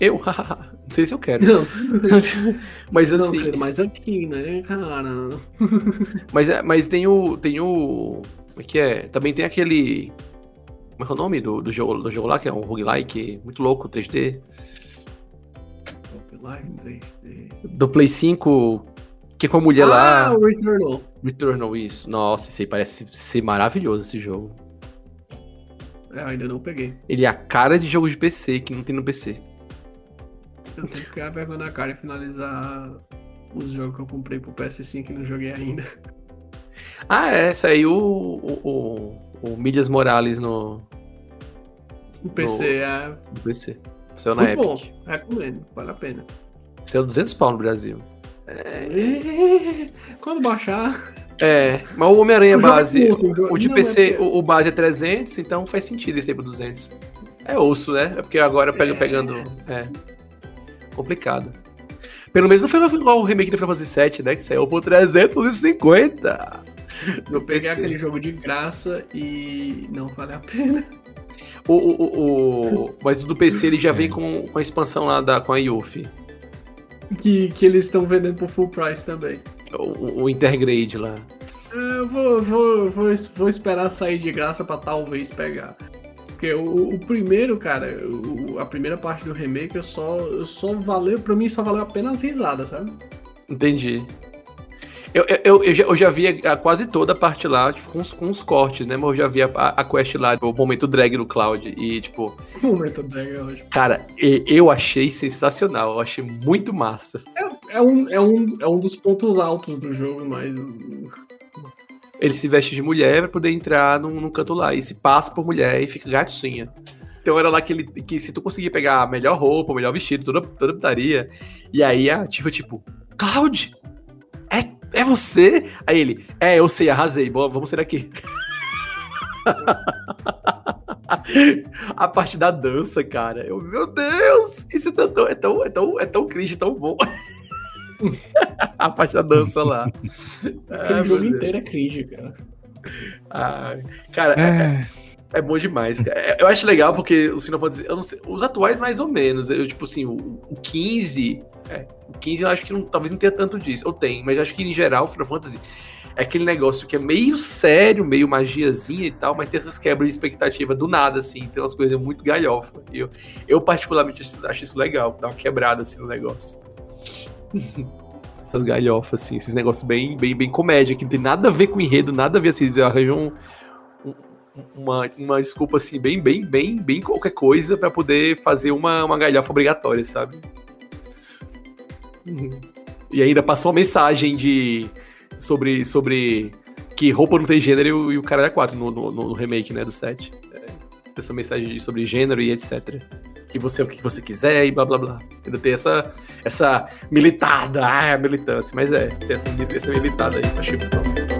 Eu? não sei se eu quero. Não, Mas não, assim, querido, mas aqui, né, cara? mas, é- mas tem o. Tem o. Como é que é? Também tem aquele. Como é que é o nome do, do, jogo, do jogo lá, que é um roguelike muito louco, 3D. Live 3D. Do Play 5, que é com a mulher ah, lá. o Returnal. Returnal, isso. Nossa, isso aí parece ser maravilhoso esse jogo. É, ainda não peguei. Ele é a cara de jogo de PC que não tem no PC. Eu tenho que criar vergonha na cara e finalizar os jogos que eu comprei pro PS5 e não joguei ainda. Ah, é, saiu o, o, o, o Milhas Morales no, O PC é no PC. Saiu na muito Epic. bom. Recomendo, vale a pena. Saiu 200 pau no Brasil. Quando baixar. É, mas o Homem-Aranha é base, curto, o de não, PC, é porque- o, o base é 300, então faz sentido esse aí pro 200. É osso, né? É porque agora pega, É. pegando. É. Complicado. Pelo menos não foi igual o remake do Final Fantasy VII, né? Que saiu por 350. No Eu peguei PC. aquele jogo de graça e não vale a pena. O, o, o, o- mas o do PC ele já vem com, com a expansão lá da, com a Yuffie. Que, que eles estão vendendo por full price também. O, o Intergrade lá. É, Eu vou, vou, vou, vou esperar sair de graça pra talvez pegar. Porque o, o primeiro, cara, o- a primeira parte do remake, eu só, eu só valeu, pra mim só valeu apenas as risadas, sabe? Entendi. Eu, eu, eu, já, eu já vi a- quase toda a parte lá, tipo, com os, com os cortes, né? Mas eu já vi a, a quest lá, o momento drag no Cloud. E, tipo, O momento drag é ótimo. cara, eu achei sensacional. Eu achei muito massa. É um, é, um, é um dos pontos altos do jogo, mas. Ele se veste de mulher pra poder entrar num, num canto lá. E se passa por mulher e fica gatinha. Então era lá que ele. Que se tu conseguia pegar a melhor roupa, o melhor vestido, toda, toda putaria. E aí a tipo, tipo, Cloud! É, é você? Aí ele, é, eu sei, arrasei. Bom, vamos sair daqui. a parte da dança, cara. Eu, meu Deus! Isso é tão, é tão, é tão, é tão cringe, tão bom. a parte da dança lá. O jogo inteiro é cringe, cara. Ah, cara, é, É, é bom demais. cara. É, Eu acho legal porque os Final Fantasy, sei, os atuais mais ou menos, eu tipo assim, o, o 15, é, o 15 eu acho que não- talvez não tenha tanto disso, ou tem, mas eu acho que em geral o Final Fantasy é aquele negócio que é meio sério, meio magiazinha e tal, mas tem essas quebras de expectativa do nada, assim, tem umas coisas muito galhofa. Eu, eu particularmente acho, isso legal, dar uma quebrada assim no negócio. Essas galhofas, assim, esses negócios bem, bem, bem comédia, que não tem nada a ver com enredo, nada a ver, assim, eles arranjam uma, uma desculpa assim, bem, bem, bem, bem qualquer coisa pra poder fazer uma, uma galhofa obrigatória, sabe? Uhum. E ainda passou uma mensagem de sobre, sobre que roupa não tem gênero e o, e cara é 4 no, no, no remake, né, do 7. É, essa mensagem de- sobre gênero e etc. Que você é o que você quiser e blá blá blá. Ainda tem essa, essa militada, ah, militância, mas é, tem essa, essa militada aí, achei muito bom.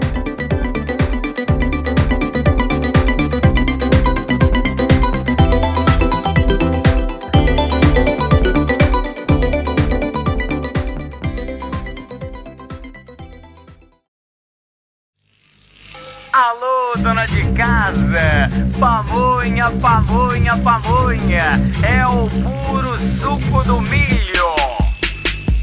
De casa, pamonha, pamonha, pamonha, é o puro suco do milho.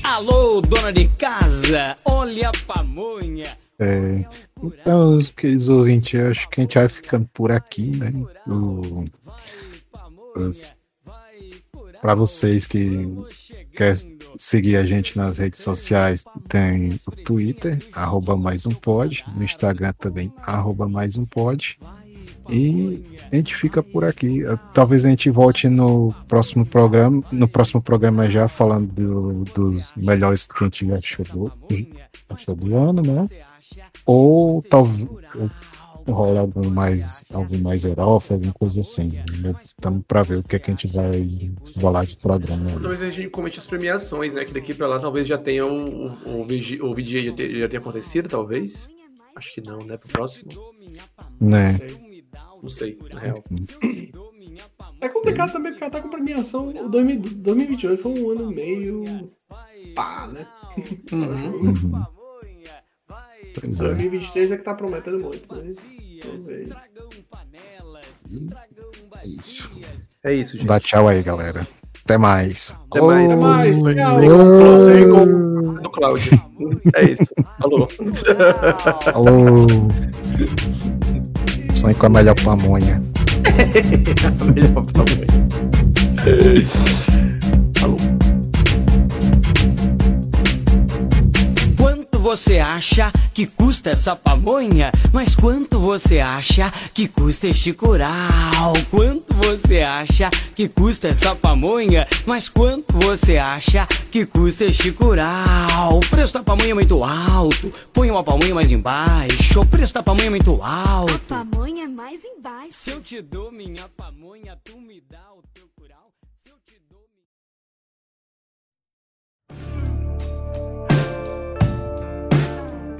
Alô, dona de casa, olha a pamonha. é. Então, queridos ouvintes, acho que a gente vai ficando por aqui, né? O, os- Para vocês que querem seguir a gente nas redes sociais, tem o Twitter, arroba mais um pod, no Instagram também, arroba mais um pod. E a gente fica por aqui. Talvez a gente volte no próximo programa, no próximo programa já falando do- dos melhores que a gente achou do, achou do ano, né? Ou talvez rola algum mais, algum mais herói, alguma coisa assim. Estamos para ver o que, é que a gente vai rolar de programa. Talvez a gente comente as premiações, né? Que daqui pra lá talvez já tenha o, o, o, VG, o VGA já, te- já tenha acontecido, talvez. Acho que não, né? Pro próximo. Né? Não sei, na real. É complicado também, porque até com premiação, o 2000 2022 foi um ano meio. pá, né? Uhum. Uhum. Pois é. 2023 é que tá prometendo muito, né? Vamos ver. É isso. É isso, gente. Dá tchau aí, galera. Até mais. Até mais. Até mais, tchau. Close com do Cláudio. É isso. Falou. Alô. Sonhe com a melhor pamonha. Melhor pra você acha que custa essa pamonha? Mas quanto você acha que custa este curau? Quanto você acha que custa essa pamonha? Mas quanto você acha que custa este curau? O preço da pamonha é muito alto. Põe uma pamonha mais embaixo. O preço da pamonha é muito alto. Pamonha é mais embaixo. Se eu te dou minha pamonha, tu me dá o teu curau. Se eu te dou